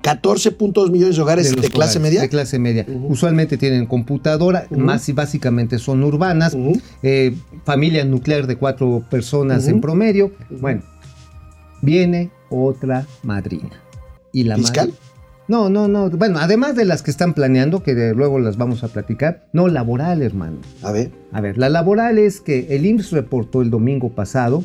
A: 14.2 millones de hogares de, clase
B: hogares,
A: media.
B: De clase media. Usualmente tienen computadora, más y básicamente son urbanas,
A: Ujú.
B: eh, familia nuclear de cuatro personas en promedio. Bueno, viene otra madrina. Y la
A: ¿Fiscal?
B: No, no, no. Bueno, además de las que están planeando, que de- luego las vamos a platicar, no laboral, hermano.
A: A ver.
B: A ver, la laboral es que el IMSS reportó el domingo pasado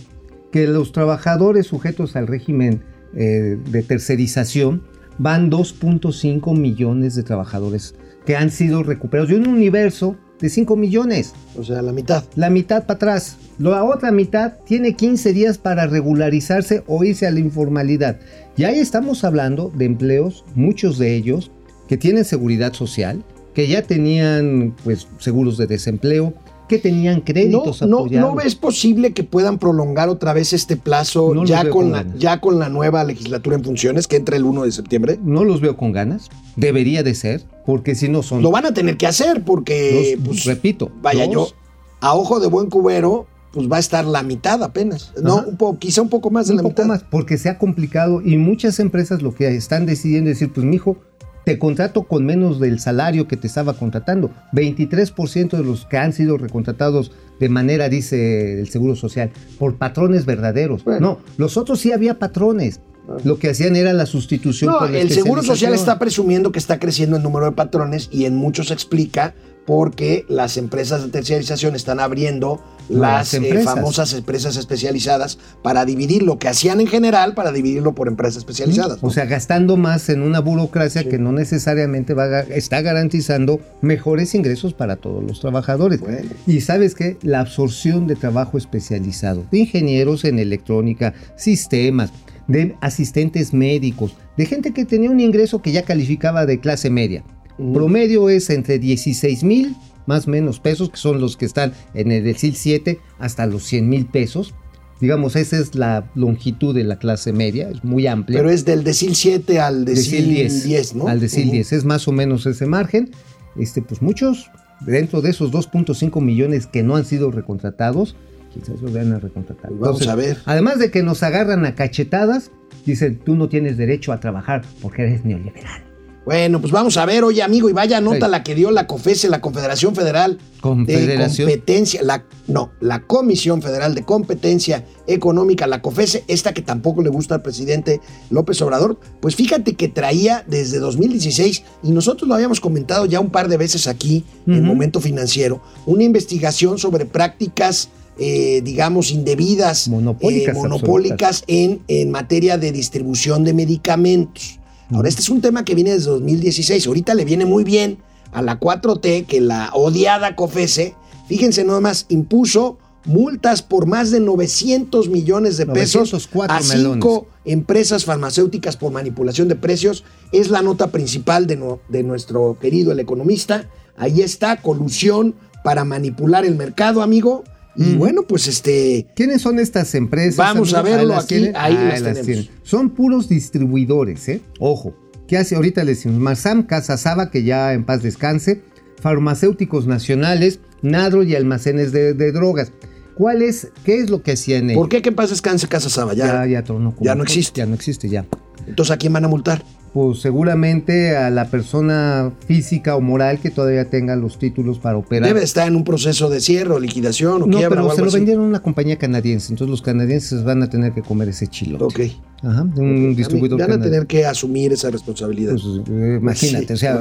B: que los trabajadores sujetos al régimen eh, de tercerización van 2.5 millones de trabajadores que han sido recuperados de un universo de 5 millones.
A: O sea, la mitad.
B: La mitad para atrás. La otra mitad tiene 15 días para regularizarse o irse a la informalidad. Y ahí estamos hablando de empleos, muchos de ellos, que tienen seguridad social, que ya tenían pues seguros de desempleo, que tenían
A: No,
B: créditos
A: no,
B: apoyados.
A: ¿No ves posible que puedan prolongar otra vez este plazo
B: No
A: ya, con la,
B: ganas.
A: ya con la nueva legislatura en funciones que entra el 1 de septiembre?
B: No los veo con ganas. Debería de ser, porque si no son
A: Lo van a tener que hacer porque,
B: dos,
A: pues,
B: repito,
A: vaya
B: dos,
A: yo, a ojo de buen cubero, pues va a estar la mitad apenas. No,
B: Ajá.
A: un poco, quizá un poco más de
B: un
A: la
B: poco
A: mitad.
B: más, porque se ha complicado y muchas empresas lo que están decidiendo es decir, pues mijo, te contrato con menos del salario que te estaba contratando. 23% de los que han sido recontratados de manera, dice el Seguro Social, por patrones verdaderos.
A: Bueno.
B: No, los otros sí había patrones. Lo que hacían era la sustitución
A: No,
B: por la
A: el Seguro Social está presumiendo que está creciendo el número de patrones y en muchos explica porque las empresas de terciarización están abriendo las eh, famosas empresas especializadas para dividir lo que hacían en general, para dividirlo por empresas especializadas. ¿no?
B: O sea, gastando más en una burocracia que no necesariamente va a está garantizando mejores ingresos para todos los trabajadores.
A: Bueno.
B: Y sabes qué? La absorción de trabajo especializado, de ingenieros en electrónica, sistemas, de asistentes médicos, de gente que tenía un ingreso que ya calificaba de clase media. Promedio es entre 16 mil más o menos pesos, que son los que están en el decil 7, hasta los 100 mil pesos. Digamos, esa es la longitud de la clase media, es muy amplia.
A: Pero es del decil 7 al decil,
B: Decil
A: 10, ¿no?
B: Al decil
A: Ujú.
B: 10, es más o menos ese margen. Este, pues muchos, dentro de esos 2.5 millones que no han sido recontratados, quizás los van a recontratar.
A: Pues vamos a ver.
B: Además de que nos agarran a cachetadas, dicen, tú no tienes derecho a trabajar porque eres neoliberal.
A: Bueno, pues vamos a ver, oye amigo, y vaya nota
B: Sí.
A: la que dio la COFESE, la Confederación Federal
B: Confederación.
A: de Competencia, la, no, la Comisión Federal de Competencia Económica, la COFESE, esta que tampoco le gusta al presidente López Obrador, pues fíjate que traía desde 2016, y nosotros lo habíamos comentado ya un par de veces aquí en. Momento Financiero, una investigación sobre prácticas, eh, digamos, indebidas,
B: Monopólicas,
A: eh, monopólicas en, en materia de distribución de medicamentos. Ahora, este es un tema que viene desde 2016. Ahorita le viene muy bien a la 4T que la odiada COFESE, fíjense nada más, impuso multas por más de 900 millones de pesos
B: 904
A: a cinco empresas farmacéuticas por manipulación de precios. Es la nota principal de, no- de nuestro querido el economista. Ahí está, colusión para manipular el mercado, amigo. Y bueno, pues este...
B: ¿Quiénes son estas empresas?
A: Vamos a verlo
B: las
A: aquí,
B: tienen?
A: ahí
B: Ah,
A: las tenemos.
B: Son puros distribuidores, ¿eh? Ojo. ¿Qué hace? Ahorita le decimos Marsam, Casa Saba, que ya en paz descanse, farmacéuticos nacionales, Nadro y almacenes de, de drogas. ¿Cuál es, qué es lo que hacían ellos?
A: ¿Por qué que pasa descanse Casa Saba? Ya,
B: Ya, ya, como-
A: ya no existe.
B: Ya no existe, ya.
A: Entonces, ¿a quién van a multar?
B: Pues seguramente a la persona física o moral que todavía tenga los títulos para operar.
A: Debe estar en un proceso de cierre o liquidación o
B: no,
A: quiebra
B: pero
A: o
B: se lo
A: así.
B: vendieron a una compañía canadiense, entonces los canadienses van a tener que comer ese chilote.
A: Ok.
B: Ajá, un distribuidor
A: Van a
B: canadiense.
A: tener que asumir esa responsabilidad.
B: Pues, eh, imagínate,
A: Sí,
B: o sea,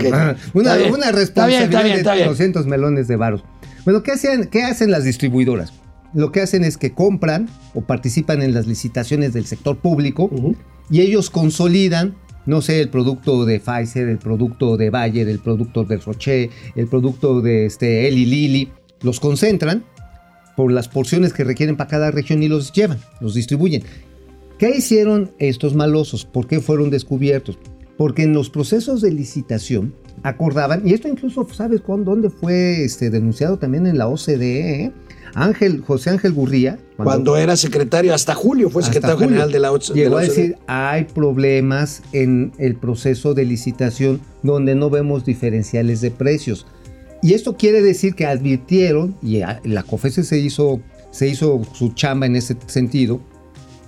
B: una,
A: bien. Está
B: responsabilidad
A: bien, está bien, está
B: de
A: bien.
B: 200 melones de varos. Bueno, ¿qué hacen, ¿qué hacen las distribuidoras? Lo que hacen es que compran o participan en las licitaciones del sector público
A: Ujú.
B: Y ellos consolidan, no sé, el producto de Pfizer, el producto de Bayer, el producto de Roche, el producto de este, Eli Lilly, los concentran por las porciones que requieren para cada región y los llevan, los distribuyen. ¿Qué hicieron estos malosos? ¿Por qué fueron descubiertos? Porque en los procesos de licitación acordaban, y esto incluso, ¿sabes con dónde fue este, denunciado también en la OCDE? Ángel, José Ángel Gurría,
A: Cuando era secretario, hasta julio fue
B: hasta
A: secretario
B: julio,
A: general de la OCDE.
B: Llegó a decir, hay problemas en el proceso de licitación donde no vemos diferenciales de precios. Y esto quiere decir que advirtieron, y la COFESE se hizo, se hizo su chamba en ese sentido,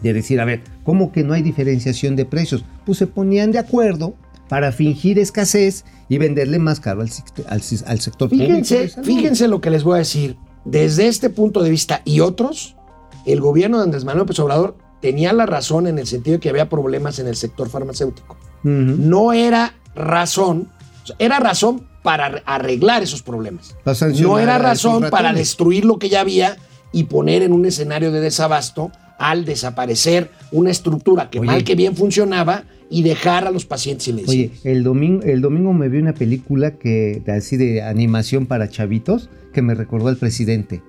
B: de decir, a ver, ¿cómo que no hay diferenciación de precios? Pues se ponían de acuerdo para fingir escasez y venderle más caro al, sect- al, al sector.
A: Fíjense, fíjense lo que les voy a decir. Desde este punto de vista y otros, el gobierno de Andrés Manuel López Obrador tenía la razón en el sentido de que había problemas en el sector farmacéutico. No era razón, era razón para arreglar esos problemas. No era razón para destruir lo que ya había y poner en un escenario de desabasto al desaparecer una estructura que
B: Oye.
A: mal que bien funcionaba y dejar a los pacientes sin medicina.
B: Oye, el domingo, el domingo me vi una película que así de animación para chavitos que me recordó al presidente.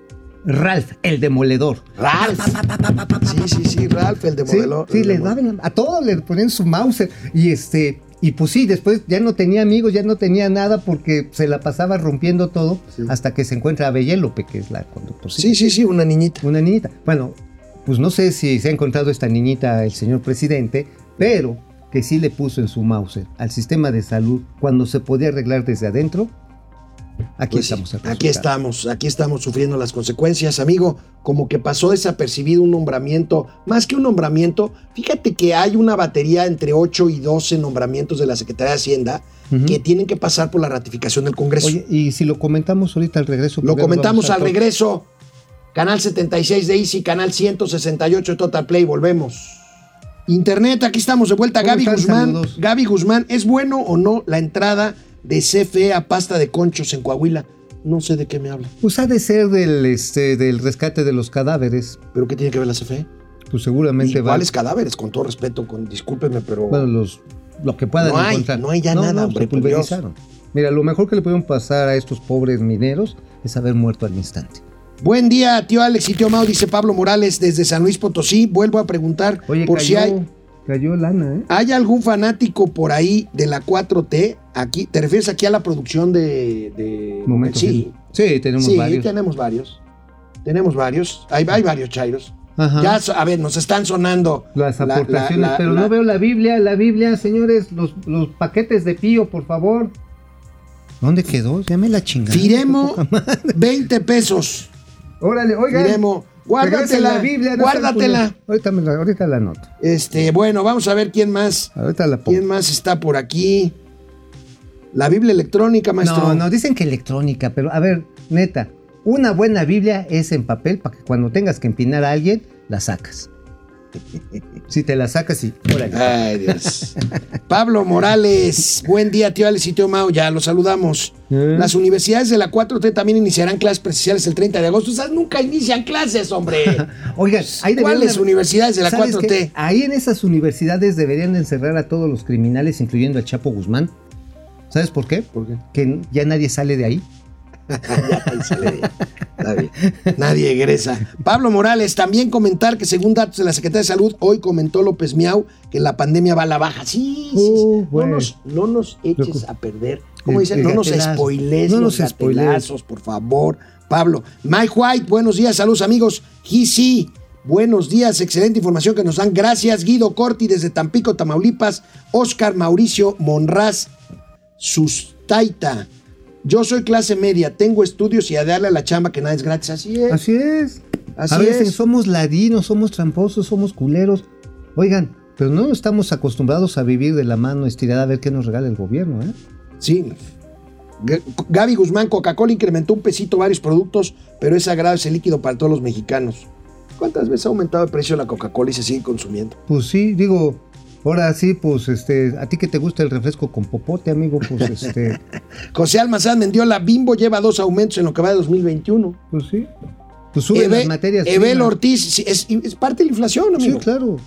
B: Ralph, el demoledor.
A: Ralph. Sí, sí, sí, Ralph, el de
B: Sí, sí,
A: el
B: le daban a todos le ponían su mouse y este y pues sí, después ya no tenía amigos, ya no tenía nada porque se la pasaba rompiendo todo hasta que se encuentra a Bellélope, que es la conductora.
A: Sí, sí, sí, una niñita.
B: Una niñita. Bueno, pues no sé si se ha encontrado esta niñita el señor presidente, pero que sí le puso en su mouse al sistema de salud cuando se podía arreglar desde adentro. Aquí
A: Pues sí,
B: estamos. el
A: aquí estamos, aquí estamos sufriendo las consecuencias, amigo. Como que pasó desapercibido un nombramiento, más que un nombramiento, fíjate que hay una batería entre 8 y 12 nombramientos de la Secretaría de Hacienda que tienen que pasar por la ratificación del Congreso.
B: Oye, y si lo comentamos ahorita al regreso.
A: Lo
B: ¿por qué no
A: comentamos al regreso. Canal 76 de Easy, canal 168 de Total Play, volvemos. Internet, aquí estamos de vuelta.
B: ¿Cómo
A: Gaby
B: están?
A: Guzmán.
B: Saludos.
A: Gaby Guzmán, ¿es bueno o no la entrada de CFE a pasta de conchos en Coahuila? No sé de qué me habla.
B: Pues ha de ser del, este, del rescate de los cadáveres.
A: ¿Pero qué tiene que ver la CFE?
B: Pues
A: ¿Y
B: seguramente va.
A: cuáles cadáveres? Con todo respeto, con, discúlpeme, pero...
B: Bueno, los, lo que puedan
A: No hay,
B: encontrar.
A: no hay ya nada, hombre,
B: se pulverizaron. Mira, lo mejor que le pudieron pasar a estos pobres mineros es haber muerto al instante.
A: Buen día, tío Alex y tío Mau, dice Pablo Morales desde San Luis Potosí. Vuelvo a preguntar
B: Oye,
A: por
B: cayó,
A: si hay...
B: cayó lana, ¿eh?
A: ¿Hay algún fanático por ahí de la 4T? Aquí, ¿Te refieres aquí a la producción de... de-
B: Momento.
A: sí,
B: Sí, tenemos
A: sí,
B: varios.
A: tenemos varios. Tenemos varios. Hay, hay varios chairos.
B: Ajá.
A: Ya, a ver, nos están sonando...
B: Las
A: la- la-
B: aportaciones,
A: la-
B: pero no veo la Biblia, la Biblia, señores, los, los paquetes de pío, por favor. ¿Dónde quedó? Ya me la chingada.
A: Firemo, 20 pesos.
B: Órale, regresen
A: guárdatela,
B: la Biblia, no
A: guárdatela.
B: Ahorita, me la, ahorita la anoto.
A: Este, bueno, vamos a ver quién más.
B: Ahorita la pongo.
A: ¿Quién más está por aquí? La Biblia electrónica, maestro.
B: No, no, dicen que electrónica, pero a ver, neta, una buena Biblia es en papel para que cuando tengas que empinar a alguien, la sacas. Si te la sacas y órale.
A: Ay, Dios. Pablo Morales, buen día, tío Alex y tío Mau, ya los saludamos.
B: ¿Eh?
A: Las universidades de la 4T también iniciarán clases presenciales el 30 de agosto. Esas nunca inician clases, hombre.
B: Oigan, deberían
A: ¿Cuáles
B: de-
A: universidades de la
B: ¿Sabes
A: 4T?
B: qué? Ahí en esas universidades deberían de encerrar a todos los criminales, incluyendo al Chapo Guzmán. ¿Sabes por qué?
A: ¿Por qué?
B: Que ya nadie sale de ahí.
A: Ya. Está bien. Nadie egresa. Pablo Morales, también comentar que según datos de la Secretaría de Salud, hoy comentó López Miau que la pandemia va a la baja. Sí, sí, sí.
B: Uh,
A: no, nos, no nos eches a perder. ¿Cómo
B: El-
A: dicen? No nos spoilees
B: No
A: los gatelazos, por favor. Pablo. Mike White, buenos días, saludos amigos. sí, buenos días, excelente información que nos dan. Gracias, Guido Corti desde Tampico, Tamaulipas. Oscar Mauricio Monraz Sustaita. Yo soy clase media, tengo estudios y a darle a la chamba que nada es gratis. Así es.
B: Así es.
A: Así
B: a veces
A: es.
B: somos ladinos, somos tramposos, somos culeros. Oigan, pero no estamos acostumbrados a vivir de la mano estirada a ver qué nos regala el gobierno, ¿eh?
A: Sí. G- Gaby Guzmán, Coca-Cola incrementó un pesito varios productos, pero es sagrado ese líquido para todos los mexicanos. ¿Cuántas veces ha aumentado el precio de la Coca-Cola y se sigue consumiendo?
B: Pues sí, digo, ahora sí, pues este, a ti que te gusta el refresco con popote, amigo, pues este,
A: José Almazán Mendiola, Bimbo lleva dos aumentos en lo que va de 2021.
B: pues sí. Pues suben
A: Ebe-
B: las materias.
A: Ebel. Ortiz, sí, es, es parte de la inflación,
B: Sí,
A: amigo.
B: claro.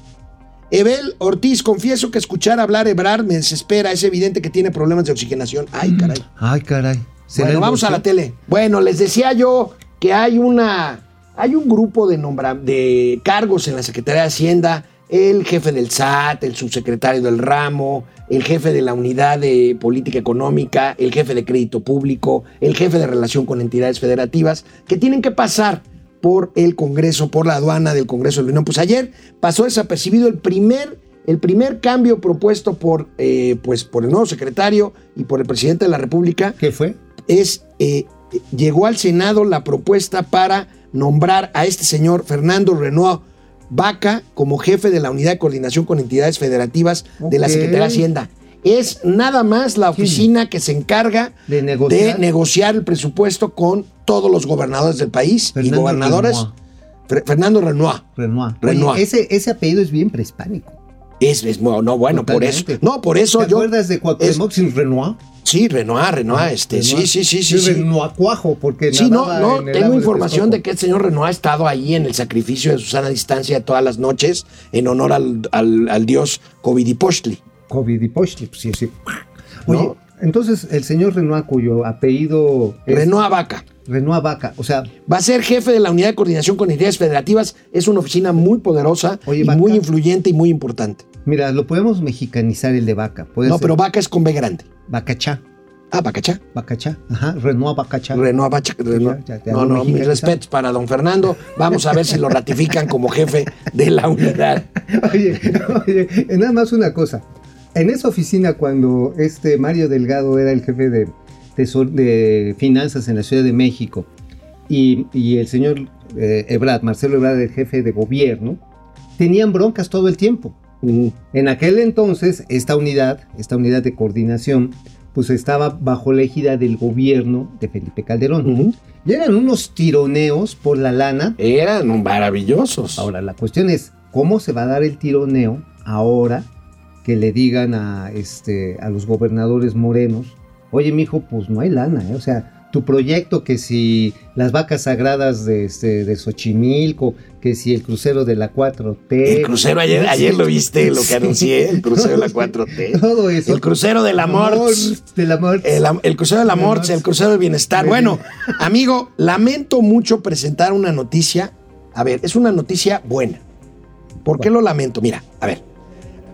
A: Ebel Ortiz, confieso que escuchar hablar Ebrar me desespera. Es evidente que tiene problemas de oxigenación. Ay, caray.
B: Ay, caray. ¿Será
A: Bueno, vamos a la tele. Bueno, les decía yo que hay una hay un grupo de nombra- de cargos en la Secretaría de Hacienda, el jefe del SAT, el subsecretario del ramo, el jefe de la unidad de política económica, el jefe de crédito público, el jefe de relación con entidades federativas, que tienen que pasar por el Congreso, por la aduana del Congreso de la Unión. Pues ayer pasó desapercibido el primer, el primer cambio propuesto por, eh, pues, por el nuevo secretario y por el presidente de la República,
B: ¿Qué fue?
A: es eh, llegó al Senado la propuesta para nombrar a este señor Fernando Renoir Vaca como jefe de la unidad de coordinación con entidades federativas de la. Secretaría de Hacienda. Es nada más la oficina que se encarga
B: De negociar.
A: de negociar el presupuesto con todos los gobernadores del país y
B: Fernando
A: gobernadores.
B: Renoir.
A: Fer- Fernando Renoir.
B: Renoir.
A: Renoir.
B: Oye, ese, ese apellido es bien prehispánico.
A: Es, es- no, no, bueno, por eso. No, por eso
B: ¿Te
A: yo.
B: acuerdas de Cuauhtémoc sin Renoir?
A: Sí, Renoir, Renoir, este.
B: Renoir.
A: Sí, sí, sí, sí. sí.
B: Renoir cuajo, porque
A: Sí, no, no, tengo
B: de
A: información de que el señor Renoir ha estado ahí en el sacrificio de Susana Distancia todas las noches en honor al, al- al dios Covidipochtli.
B: COVID y Pochtli, pues sí, sí. Oye,
A: No.
B: entonces el señor Renoir, cuyo apellido es
A: Renoir Vaca.
B: Renoir Vaca, o sea,
A: Va a ser jefe de la unidad de coordinación con entidades federativas. Es una oficina muy poderosa
B: Oye,
A: y
B: Vaca.
A: muy influyente y muy importante.
B: Mira, lo podemos mexicanizar el de Vaca. Puede
A: No,
B: ser
A: pero Vaca es con B grande.
B: Vacachá,
A: Ah, Vacachá.
B: Vacachá, ajá,
A: Vaca. Renoir.
B: ya, ya,
A: No, no, mis respetos para don Fernando. Vamos a ver si lo ratifican como jefe de la unidad.
B: Oye, oye, nada más una cosa. En esa oficina, cuando este Mario Delgado era el jefe de, de finanzas en la Ciudad de México y, y el señor eh, Ebrard, Marcelo Ebrard, el jefe de gobierno, tenían broncas todo el tiempo. En aquel entonces, esta unidad, esta unidad de coordinación, pues estaba bajo la égida del gobierno de Felipe Calderón.
A: Ujú.
B: Y eran unos tironeos por la lana
A: Eran maravillosos.
B: Ahora, la cuestión es, ¿cómo se va a dar el tironeo ahora que le digan a, este, a los gobernadores morenos, oye, mijo, pues no hay lana, ¿eh? O sea, tu proyecto que si las vacas sagradas de, este, de Xochimilco, que si el crucero de la 4T...
A: El crucero ayer, ayer lo viste, lo que
B: Sí.
A: anuncié, el crucero de la 4T.
B: Todo eso.
A: El crucero del amor.
B: Del amor.
A: El, el crucero del amor,
B: Amor.
A: el crucero del bienestar. Bueno, amigo, lamento mucho presentar una noticia. A ver, es una noticia buena. ¿Por qué lo lamento? Mira, a ver.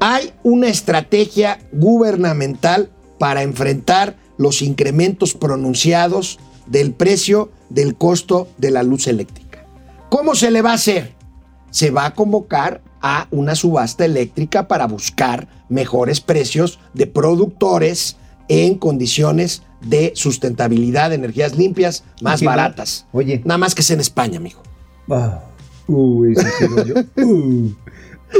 A: Hay una estrategia gubernamental para enfrentar los incrementos pronunciados del precio del costo de la luz eléctrica. ¿Cómo se le va a hacer? Se va a convocar a una subasta eléctrica para buscar mejores precios de productores en condiciones de sustentabilidad de energías limpias más baratas.
B: Oye.
A: Nada más que es en España, mijo.
B: Ah, uh, yo. Uh.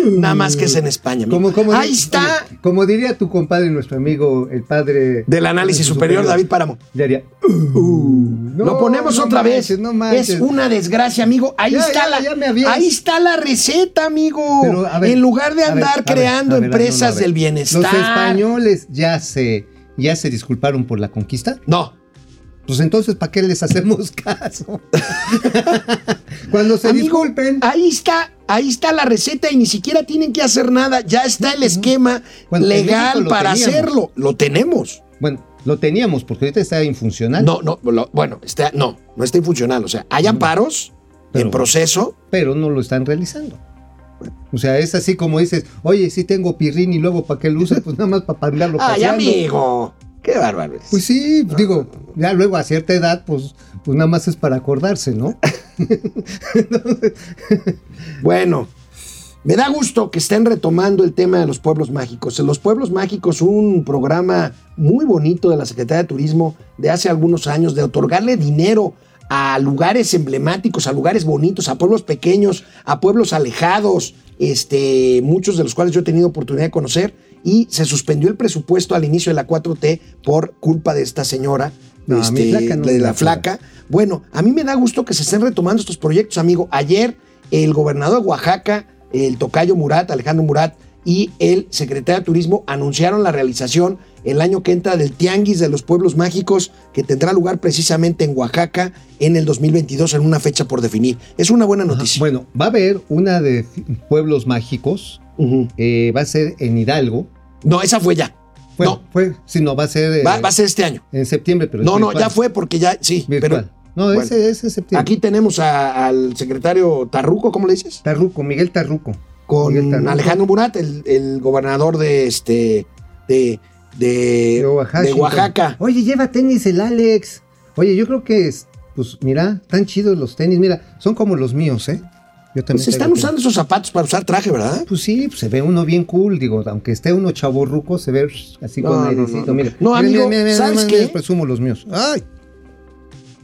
A: Nada más que es en España.
B: Como, como
A: Ahí está.
B: como diría tu compadre, nuestro amigo, el padre
A: Del análisis superior, David Páramo.
B: Haría, uh, no,
A: Lo ponemos
B: no
A: otra
B: manches,
A: vez.
B: no manches.
A: es una desgracia, amigo. Ahí
B: Ya,
A: está
B: ya,
A: la,
B: ya
A: ahí está la receta, amigo.
B: Pero, a ver,
A: en lugar de andar
B: ver,
A: creando
B: ver,
A: empresas del bienestar.
B: Los españoles ya se, ya se disculparon por la conquista.
A: No.
B: Pues entonces, ¿para qué les hacemos caso? Cuando se
A: Amigo,
B: disculpen.
A: Ahí está, ahí está la receta y ni siquiera tienen que hacer nada. Ya está el esquema
B: Bueno,
A: legal para
B: teníamos.
A: hacerlo. Lo tenemos.
B: Bueno, Lo teníamos, porque ahorita está infuncional.
A: No, no, lo- bueno, está, no, no está infuncional. O sea, hay amparos
B: Pero-
A: en proceso.
B: pero no lo están realizando. O sea, es así como dices, oye, sí tengo pirrín y luego ¿para qué lo usas? Pues nada más para andarlo
A: Ay,
B: paseando.
A: amigo. Qué bárbaro.
B: Pues sí, digo, ya luego a cierta edad, pues, pues nada más es para acordarse, ¿no?
A: Bueno, me da gusto que estén retomando el tema de los pueblos mágicos. En los pueblos mágicos, un programa muy bonito de la Secretaría de Turismo de hace algunos años de otorgarle dinero a lugares emblemáticos, a lugares bonitos, a pueblos pequeños, a pueblos alejados, este, muchos de los cuales yo he tenido oportunidad de conocer, y se suspendió el presupuesto al inicio de la 4T por culpa de esta señora,
B: No, a
A: este,
B: flaca no
A: de la
B: la
A: flaca. Bueno, a mí me da gusto que se estén retomando estos proyectos, amigo. Ayer el gobernador de Oaxaca, el tocayo Murat, Alejandro Murat, y el secretario de Turismo anunciaron la realización el año que entra del Tianguis de los Pueblos Mágicos, que tendrá lugar precisamente en Oaxaca en el 2022, en una fecha por definir. Es una buena
B: Ajá.
A: noticia.
B: Bueno, va a haber una de pueblos mágicos, eh, va a ser en Hidalgo.
A: No, esa fue ya.
B: Bueno, fue, sí, no, va a ser eh,
A: no, va, va a ser este año.
B: en septiembre, pero
A: No, no, ya fue porque ya, sí.
B: Virtual.
A: Pero,
B: no,
A: bueno.
B: ese, ese es septiembre.
A: Aquí tenemos a- al secretario Tarruco, ¿cómo le dices?
B: Tarruco, Miguel Tarruco.
A: con
B: Miguel Tarruco.
A: Alejandro Murat, el, el gobernador de este de, de,
B: de Oaxaca.
A: de Oaxaca.
B: Oye, lleva tenis el Alex. Oye, yo creo que es, pues mira, tan chidos los tenis. Mira, son como los míos, ¿eh? Yo también
A: Pues están usando esos zapatos para usar traje, ¿verdad?
B: Pues sí, pues se ve uno bien cool, digo, aunque esté uno chaborruco, se ve así
A: No,
B: con
A: no,
B: airecito.
A: no.
B: Mira,
A: No, amigo,
B: mira, mira,
A: ¿sabes qué?
B: presumo los míos. Ay,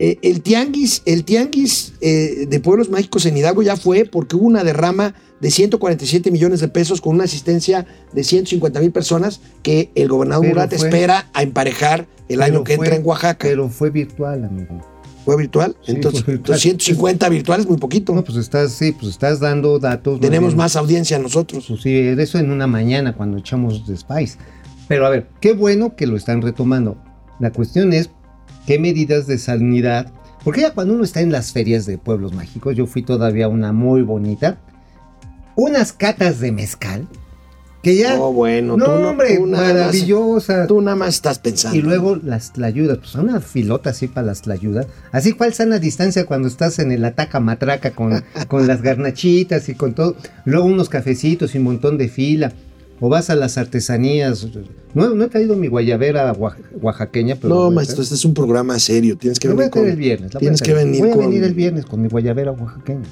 A: Eh, el tianguis, el tianguis eh, de pueblos mágicos en Hidalgo ya fue porque hubo una derrama de 147 millones de pesos con una asistencia de 150 mil personas que el gobernador Murat espera a emparejar el año que
B: fue-
A: entra en Oaxaca.
B: Pero fue virtual, amigo.
A: ¿Fue virtual?
B: Sí,
A: entonces,
B: fue virtual.
A: entonces 150 virtuales muy poquito.
B: No, pues estás, sí, pues estás dando datos.
A: Tenemos más audiencia nosotros.
B: Pues sí, eso en una mañana cuando echamos de Spice. Pero a ver, qué bueno que lo están retomando. La cuestión es qué medidas de sanidad. Porque ya cuando uno está en las ferias de pueblos mágicos, yo fui todavía una muy bonita. Unas catas de mezcal. Que ya.
A: No, bueno,
B: no,
A: tú no-
B: hombre,
A: tú nada más-
B: maravillosa.
A: Tú nada más estás pensando.
B: Y luego las tlayudas, pues una filota así para las tlayudas. Así cuál sana distancia cuando estás en el ataca matraca con, con las garnachitas y con todo. Luego unos cafecitos y un montón de fila. O vas a las artesanías. No, no he traído mi guayabera oax- oaxaqueña, pero.
A: No, maestro, este es un programa serio. Tienes que
B: Lo voy a
A: venir con.
B: el viernes. la voy a
A: Tienes que venir
B: Voy a
A: con.
B: venir el viernes con mi guayabera oaxaqueña.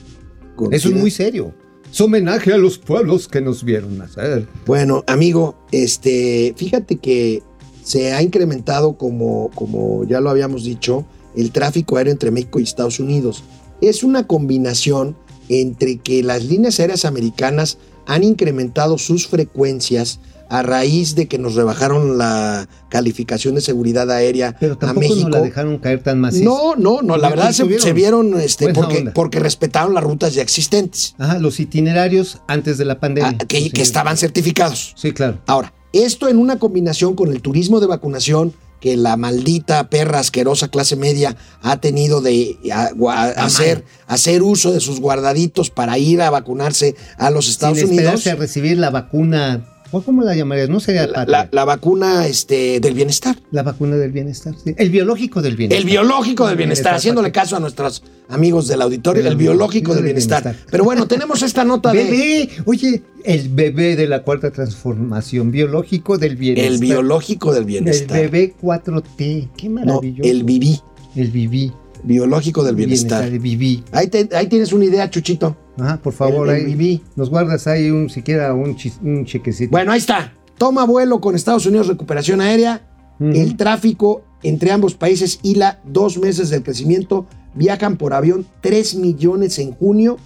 A: con
B: Eso es muy serio. Es homenaje a los pueblos que nos vieron nacer.
A: Bueno, amigo, este, fíjate que se ha incrementado, como, como ya lo habíamos dicho, el tráfico aéreo entre México y Estados Unidos. Es una combinación entre que las líneas aéreas americanas han incrementado sus frecuencias a raíz de que nos rebajaron la calificación de seguridad aérea
B: Pero
A: a México.
B: nos la dejaron caer tan macizo.
A: No, no, no, la verdad se, vieron este,
B: buena
A: porque,
B: onda.
A: porque respetaron las rutas ya existentes,
B: Ajá, los itinerarios antes de la pandemia.
A: ah, que, estaban certificados.
B: Sí, claro.
A: Ahora, esto en una combinación con el turismo de vacunación que la maldita perra asquerosa clase media ha tenido de a- a- hacer, hacer uso de sus guardaditos para ir a vacunarse a los Estados
B: Sin
A: Unidos.
B: a recibir la vacuna. ¿O ¿Cómo la llamarías? No sería
A: La, la- la vacuna este, del bienestar.
B: La vacuna del bienestar. sí. El biológico del bienestar.
A: El biológico del bienestar,
B: Bienestar,
A: haciéndole caso a nuestros amigos del auditorio,
B: Del
A: el biológico del bienestar.
B: bienestar.
A: Pero bueno, tenemos esta nota de
B: Bebé, oye, el bebé de la cuarta transformación biológico del bienestar.
A: el biológico del
B: El
A: bienestar.
B: bebé 4T. Qué
A: No,
B: maravilloso.
A: el viví,
B: El viví.
A: biológico del bienestar.
B: El viví.
A: Ahí, te- ahí tienes una idea, Chuchito.
B: Ajá, por favor,
A: El- el
B: ahí nos guardas ahí un siquiera un, chis- un chequecito.
A: Bueno, ahí está. Toma vuelo con Estados Unidos, recuperación aérea. El tráfico entre ambos países hila dos meses del crecimiento. Viajan por avión 3 millones en junio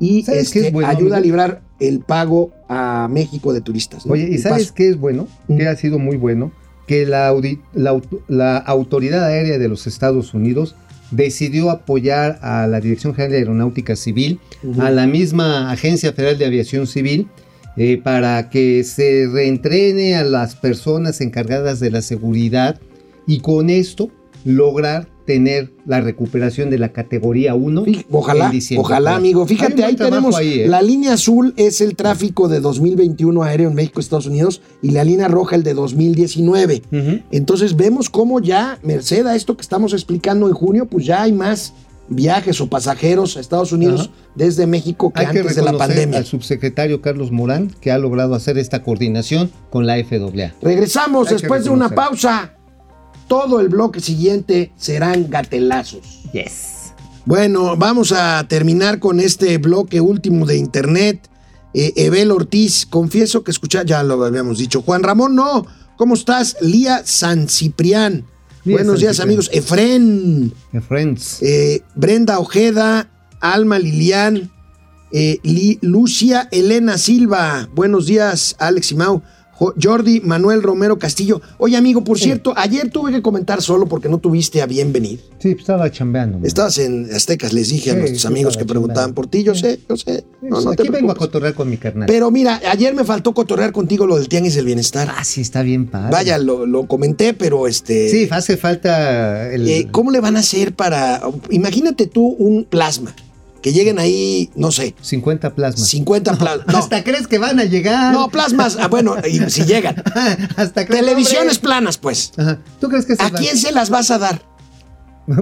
A: y
B: ¿Sabes qué
A: este,
B: es bueno,
A: ayuda a librar el pago a México de turistas. ¿no?
B: Oye, ¿y
A: El
B: sabes
A: paso.
B: qué es bueno? Que ha sido muy bueno. Que la, la la Autoridad Aérea de los Estados Unidos decidió apoyar a la Dirección General de Aeronáutica Civil, a la misma Agencia Federal de Aviación Civil, eh, para que se reentrene a las personas encargadas de la seguridad y con esto lograr tener la recuperación de la categoría 1.
A: Fí- Ojalá,
B: en diciembre.
A: ojalá, amigo. Fíjate, ahí tenemos
B: ahí, ¿eh?
A: la línea azul es el tráfico de 2021 aéreo en México, Estados Unidos, y la línea roja el de 2019.
B: Ujú.
A: Entonces vemos cómo ya, merced a esto que estamos explicando en junio, pues ya hay más viajes o pasajeros a Estados Unidos desde México que
B: Hay que
A: antes de la pandemia.
B: al subsecretario Carlos Morán que ha logrado hacer esta coordinación con la FAA.
A: Regresamos
B: Hay
A: después de una pausa. Todo el bloque siguiente serán gatelazos.
B: Yes.
A: Bueno, vamos a terminar con este bloque último de internet. Eh, Ebel Ortiz, confieso que escuchar, ya lo habíamos dicho. Juan Ramón, no. ¿Cómo estás? Lía San Ciprián.
B: Lía
A: Buenos
B: San
A: días,
B: Ciprián.
A: amigos. Efren.
B: Friends.
A: eh, Brenda Ojeda, Alma Lilian, eh, Li- Lucia Elena Silva. Buenos días, Alex y Mau. Jo- Jordi Manuel Romero Castillo. Oye, amigo, por cierto, ayer tuve que comentar solo porque no tuviste a bien venir.
B: Sí, estaba chambeando. man.
A: Estabas en Aztecas, les dije a nuestros amigos que preguntaban por ti. Yo sé, yo sé. No, no te
B: Aquí vengo a cotorrear con mi carnal.
A: Pero mira, ayer me faltó cotorrear contigo lo del Tianguis del Bienestar.
B: ah, sí, está bien padre.
A: Vaya, lo, lo comenté, pero este.
B: Sí, hace falta el...
A: eh, ¿Cómo le van a hacer para. Imagínate tú un plasma. Que lleguen ahí, no sé,
B: 50 plasmas.
A: 50 plasmas. No,
B: Hasta crees que van a llegar.
A: no, plasmas. ah, bueno, y si llegan.
B: Hasta crees
A: Televisiones
B: hombre.
A: planas, pues.
B: Ajá. ¿Tú crees que se
A: ¿A
B: va-
A: quién se las vas a dar?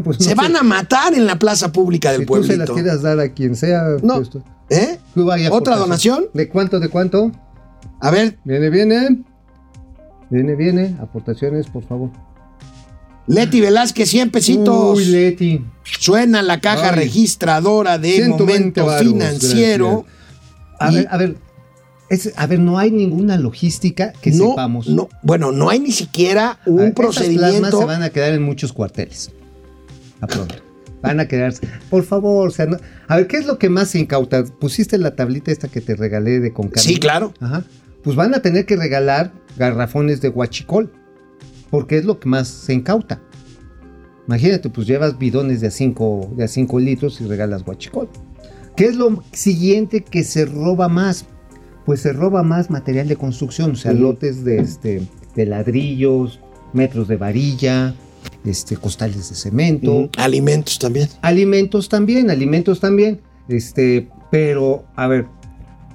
B: Pues no
A: Se
B: sé.
A: van a matar en la plaza pública del
B: Si tú se las quieras dar a quien sea.
A: No.
B: pues, tú-
A: ¿Eh?
B: tú vaya
A: ¿Otra donación?
B: ¿De cuánto, de cuánto?
A: A ver,
B: Viene, viene. Viene, viene. Aportaciones, por favor.
A: Leti Velázquez, 100 pesitos.
B: Uy, Leti.
A: Suena la caja
B: Ay.
A: registradora de
B: 120
A: momento financiero.
B: A ver, a ver. Es- a ver, no hay ninguna logística que
A: no,
B: sepamos.
A: no, bueno, no hay ni siquiera
B: A
A: un
B: ver, plasmas
A: procedimiento.
B: se van a quedar en muchos cuarteles. A pronto. Van a quedarse. Por favor, o sea, no- a ver, ¿qué es lo que más se incauta? Pusiste la tablita esta que te regalé de con carne.
A: Sí, claro.
B: Ajá. Pues van a tener que regalar garrafones de guachicol. Porque es lo que más se incauta. Imagínate, pues llevas bidones de a 5 de a cinco litros y regalas guachicol. ¿Qué es lo siguiente que se roba más? Pues se roba más material de construcción, o sea, lotes de, este, de ladrillos, metros de varilla, este, costales de cemento.
A: Alimentos también.
B: alimentos también, alimentos también. Este, pero, a ver,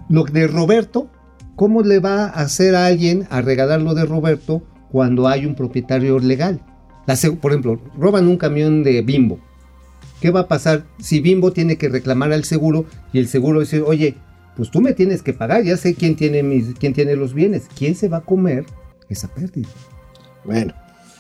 B: lo de Roberto, ¿cómo le va a hacer a alguien a regalar lo de Roberto cuando hay un propietario legal? La por ejemplo, roban un camión de Bimbo. ¿Qué va a pasar si Bimbo tiene que reclamar al seguro y el seguro dice, oye, pues tú me tienes que pagar, ya sé quién tiene, mis, quién tiene los bienes, quién se va a comer esa pérdida?
A: Bueno.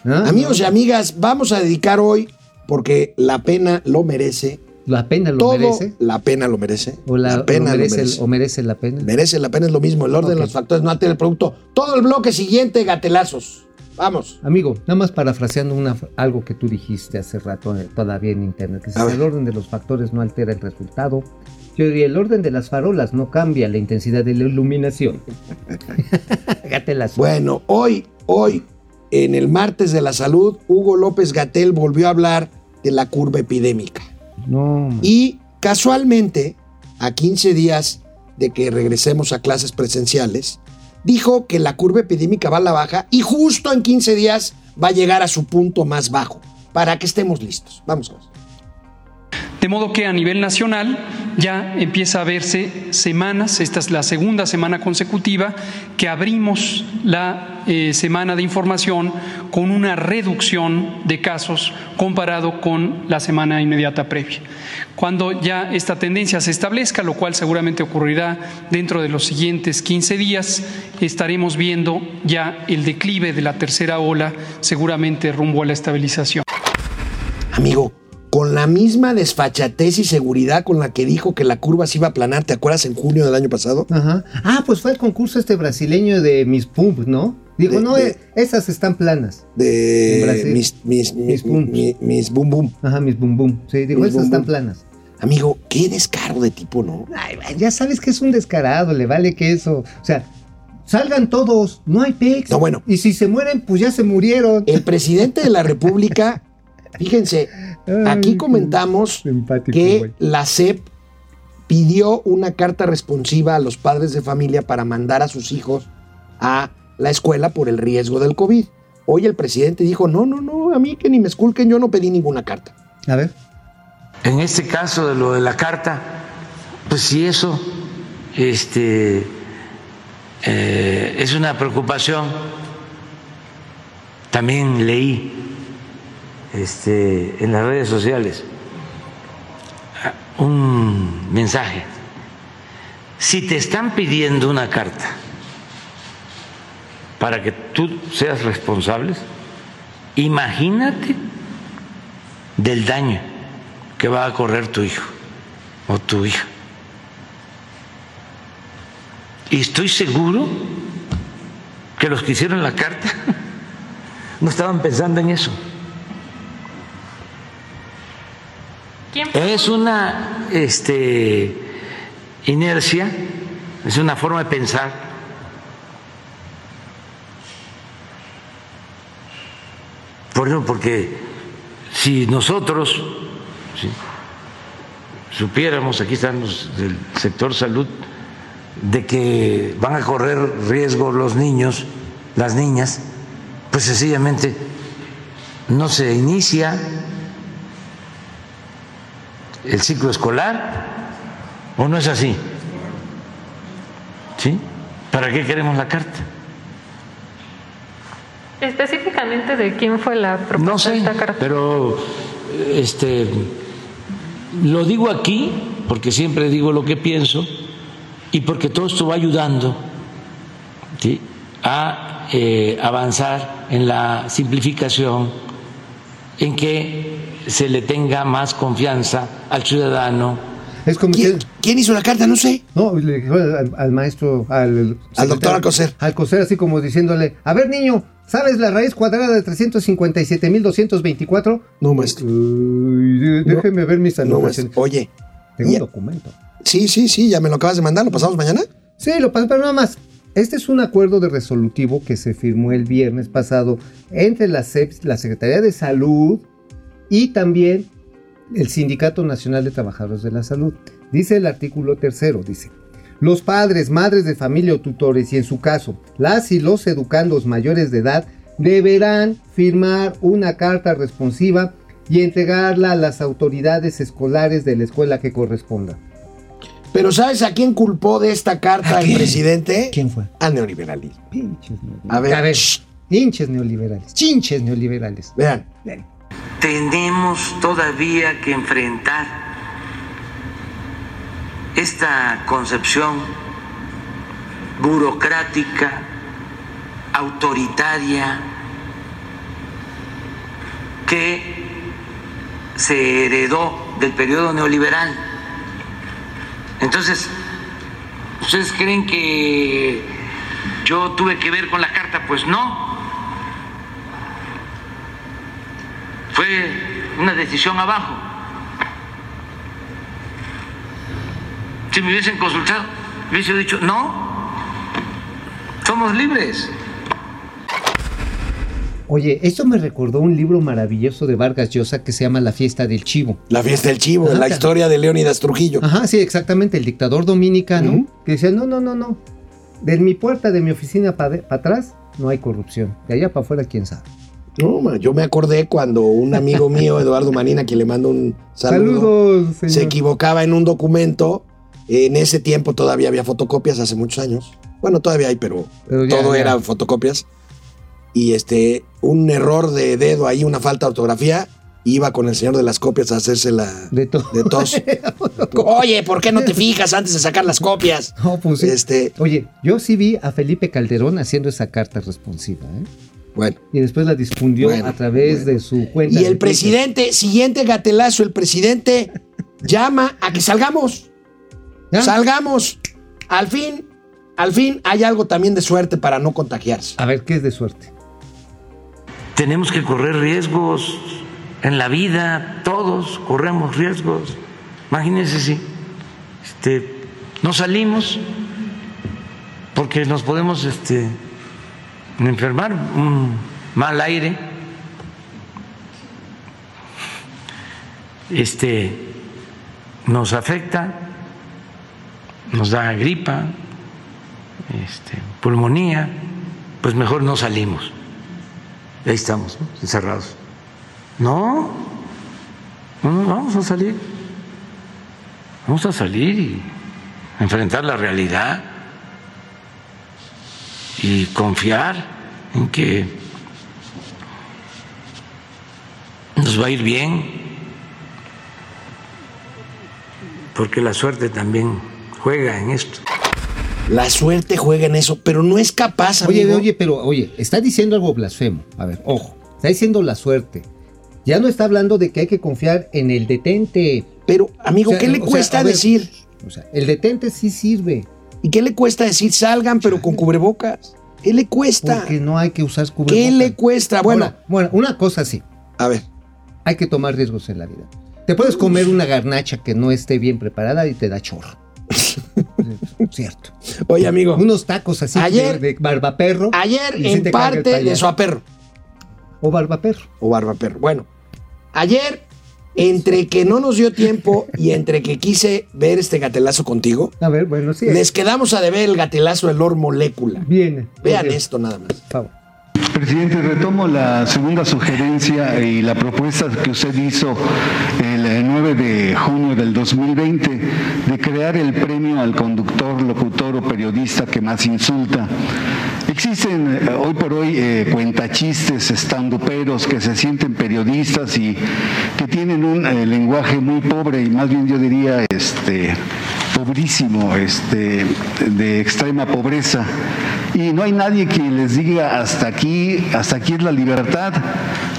B: ¿Ah?
A: Amigos y amigas, vamos a dedicar hoy, porque la pena lo merece.
B: ¿La pena lo
A: todo
B: merece?
A: la pena lo merece.
B: ¿O la,
A: la pena
B: o
A: lo
B: merece, o merece la pena?
A: Merece la pena, es lo mismo. El orden de los factores no altera el producto. Todo el bloque siguiente, gatelazos. Vamos.
B: Amigo, nada más parafraseando una, algo que tú dijiste hace rato eh, todavía en internet, que si
A: A ver.
B: el orden de los factores no altera el resultado, yo diría el orden de las farolas no cambia la intensidad de la iluminación. Gátelas.
A: Bueno, hoy, hoy, en el martes de la salud, Hugo López Gatel volvió a hablar de la curva epidémica.
B: No, man.
A: Y casualmente, a 15 días de que regresemos a clases presenciales, dijo que la curva epidémica va a la baja y justo en 15 días va a llegar a su punto más bajo, para que estemos listos. Vamos a ver.
E: De modo que a nivel nacional ya empieza a verse semanas, esta es la segunda semana consecutiva, que abrimos la eh, semana de información con una reducción de casos comparado con la semana inmediata previa. Cuando ya esta tendencia se establezca, lo cual seguramente ocurrirá dentro de los siguientes 15 días, estaremos viendo ya el declive de la tercera ola, seguramente rumbo a la estabilización.
A: Amigo, con la misma desfachatez y seguridad con la que dijo que la curva se iba a aplanar, ¿te acuerdas en junio del año pasado?
B: Ajá. Ah, pues fue el concurso este brasileño de Miss Pump, ¿no? Dijo,
A: De-
B: no,
A: de-
B: eh, esas están planas.
A: De
B: Brasil.
A: mis, mis,
B: Mis
A: mis, mis, mis boom boom.
B: Ajá, Miss Bum Bum. Sí, dijo, esas están planas.
A: Amigo, qué descaro de tipo, ¿no?
B: Ay, ya sabes que es un descarado, le vale que eso. O sea, salgan todos, no hay pex.
A: No, bueno.
B: Y si se mueren, pues ya se murieron.
A: El presidente de la República, fíjense, aquí comentamos que la SEP pidió una carta responsiva a los padres de familia para mandar a sus hijos a la escuela por el riesgo del COVID. hoy el presidente dijo, no, no, no, a mí que ni me esculquen, yo no pedí ninguna carta.
B: A ver.
D: En este caso de lo de la carta, pues si eso este, eh, es una preocupación, también leí este, en las redes sociales un mensaje. Si te están pidiendo una carta para que tú seas responsable, imagínate del daño que va a correr tu hijo o tu hija. Y estoy seguro que los que hicieron la carta no estaban pensando en eso. Es una este, inercia, es una forma de pensar. Por eso, porque si nosotros supiéramos, aquí están los del sector salud, de que van a correr riesgo los niños, las niñas, pues sencillamente no se inicia el ciclo escolar o no es así? ¿Sí? ¿Para qué queremos la carta?
F: Específicamente de quién fue la propuesta
D: No sé,
F: de esta carta.
D: pero este lo digo aquí porque siempre digo lo que pienso y porque todo esto va ayudando ¿sí? a eh, avanzar en la simplificación, en que se le tenga más confianza al ciudadano.
B: Es como
A: ¿Quién,
B: que-
A: quién hizo la carta? No sé.
B: No, le al, al maestro, al,
A: Al doctor Alcocer.
B: Alcocer, así como diciéndole, a ver niño, ¿sabes la raíz cuadrada de 357.224?
A: No, maestro.
B: Uy, déjeme ver mis
A: No,
B: anotaciones.
A: maestro. Oye,
B: Tengo un documento.
A: sí, sí, sí, ya me lo acabas de mandar, ¿lo pasamos mañana?
B: Sí, lo pasa, pero nada más. Este es un acuerdo de resolutivo que se firmó el viernes pasado entre la, SEP, la Secretaría de Salud y también el Sindicato Nacional de Trabajadores de la Salud. Dice el artículo tercero, dice, los padres, madres de familia o tutores y en su caso las y los educandos mayores de edad deberán firmar una carta responsiva y entregarla a las autoridades escolares de la escuela que corresponda.
A: Pero ¿sabes a quién culpó de esta carta
B: ¿A
A: el presidente?
B: ¿Quién fue?
A: Al neoliberalismo.
B: Pinches neoliberales.
A: A ver,
B: A ver,
A: shh.
B: pinches neoliberales, chinches neoliberales.
A: Vean,
D: Tenemos todavía que enfrentar esta concepción burocrática, autoritaria, que se heredó del periodo neoliberal. Entonces, ¿ustedes creen que yo tuve que ver con la carta? Pues no. Fue una decisión abajo. Si me hubiesen consultado, hubiese dicho, no, somos libres.
B: Oye, esto me recordó un libro maravilloso de Vargas Llosa que se llama La fiesta del chivo.
A: la fiesta del chivo,
B: Ajá.
A: la historia de Leónidas Trujillo.
B: Ajá, sí, exactamente, el dictador dominicano que decía, no, no, no, no, de mi puerta, de mi oficina para atrás, no hay corrupción. De allá para afuera, quién sabe.
A: No, ma, yo me acordé cuando un amigo mío, Eduardo Manina, que le mando un saludo,
B: Saludos, señor.
A: se equivocaba en un documento. En ese tiempo todavía había fotocopias, hace muchos años. Bueno, todavía hay, pero,
B: Pero ya,
A: todo
B: ya.
A: era fotocopias. Y este, un error de dedo ahí, una falta de ortografía, iba con el señor de las copias a hacerse la
B: De todo.
A: de tos. Oye, ¿por qué no te fijas antes de sacar las copias?
B: No, pues sí.
A: Este,
B: Oye, yo sí vi a Felipe Calderón haciendo esa carta responsiva, ¿eh?
A: Bueno.
B: Y después la difundió
A: Bueno,
B: a través
A: bueno.
B: de su cuenta.
A: Y el
B: Twitter.
A: presidente, siguiente gatelazo, el presidente llama a que salgamos.
B: ¿Ya?
A: Salgamos. Al fin, al fin hay algo también de suerte para no contagiarse.
B: A ver, ¿qué es de suerte?
D: Tenemos que correr riesgos en la vida, todos corremos riesgos. Imagínense si este, no salimos porque nos podemos este, enfermar, un mal aire. Este nos afecta, nos da gripa, este, pulmonía, pues mejor no salimos. ahí estamos, encerrados. No, no, vamos a salir. Vamos a salir y enfrentar la realidad y confiar en que nos va a ir bien, porque la suerte también juega en esto.
A: La suerte juega en eso, pero no es capaz, amigo.
B: Oye, oye, pero oye, está diciendo algo blasfemo. A ver, ojo, está diciendo la suerte. Ya no está hablando de que hay que confiar en el detente.
A: Pero, amigo,
B: O sea,
A: ¿qué le
B: o sea,
A: cuesta
B: ver,
A: decir?
B: O sea, el detente sí sirve.
A: ¿Y qué le cuesta decir salgan, pero con cubrebocas? ¿Qué le cuesta?
B: Porque no hay que usar cubrebocas.
A: ¿Qué le cuesta? Bueno,
B: bueno, una cosa sí.
A: a ver.
B: Hay que tomar riesgos en la vida. Te puedes comer una garnacha que no esté bien preparada y te da chorro. Cierto.
A: Oye, amigo.
B: Unos tacos así
A: Ayer-
B: de, de barbaperro.
A: Ayer, en parte de su aperro.
B: O barbaperro.
A: O barbaperro. Bueno, ayer, entre que no nos dio tiempo y entre que quise ver este gatelazo contigo,
B: A ver, bueno, sí.
A: les quedamos a deber el gatelazo del Lord Molécula.
B: Viene.
A: Vean esto nada más.
B: favor.
G: Presidente, retomo la segunda sugerencia y la propuesta que usted hizo el eh, 9 de junio del 2020 de crear el premio al conductor, locutor o periodista que más insulta. Existen eh, hoy por hoy eh, cuentachistes, estandoperos que se sienten periodistas y que tienen un eh, lenguaje muy pobre y más bien yo diría este pobrísimo, este, de extrema pobreza. Y no hay nadie que les diga hasta aquí, hasta aquí es la libertad.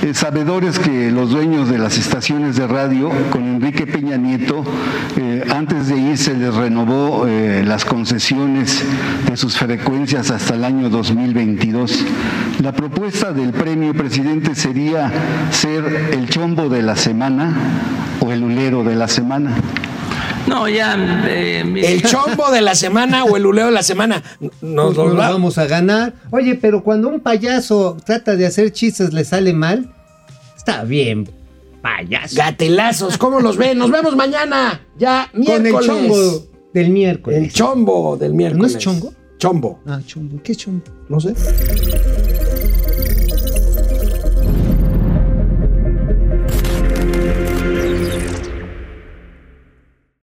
G: Eh, sabedores que los dueños de las estaciones de radio, con Enrique Peña Nieto, eh, antes de irse les renovó eh, las concesiones de sus frecuencias hasta el año 2022. La propuesta del premio, presidente, sería ser el chombo de la semana o el ulero de la semana.
D: No, ya. eh.
A: El chombo de la semana o el uleo de la semana. Nos
B: Pues
A: los
B: nos
A: va-
B: vamos a ganar. Oye, pero cuando un payaso trata de hacer chistes le sale mal, está bien, payaso.
A: Gatelazos, ¿cómo los ven? Nos vemos mañana. Ya,
B: Con el
A: miércoles.
B: chongo del miércoles.
A: El chombo del miércoles.
B: ¿No es chongo?
A: Chombo.
B: Ah, chombo. ¿Qué chombo?
A: No sé.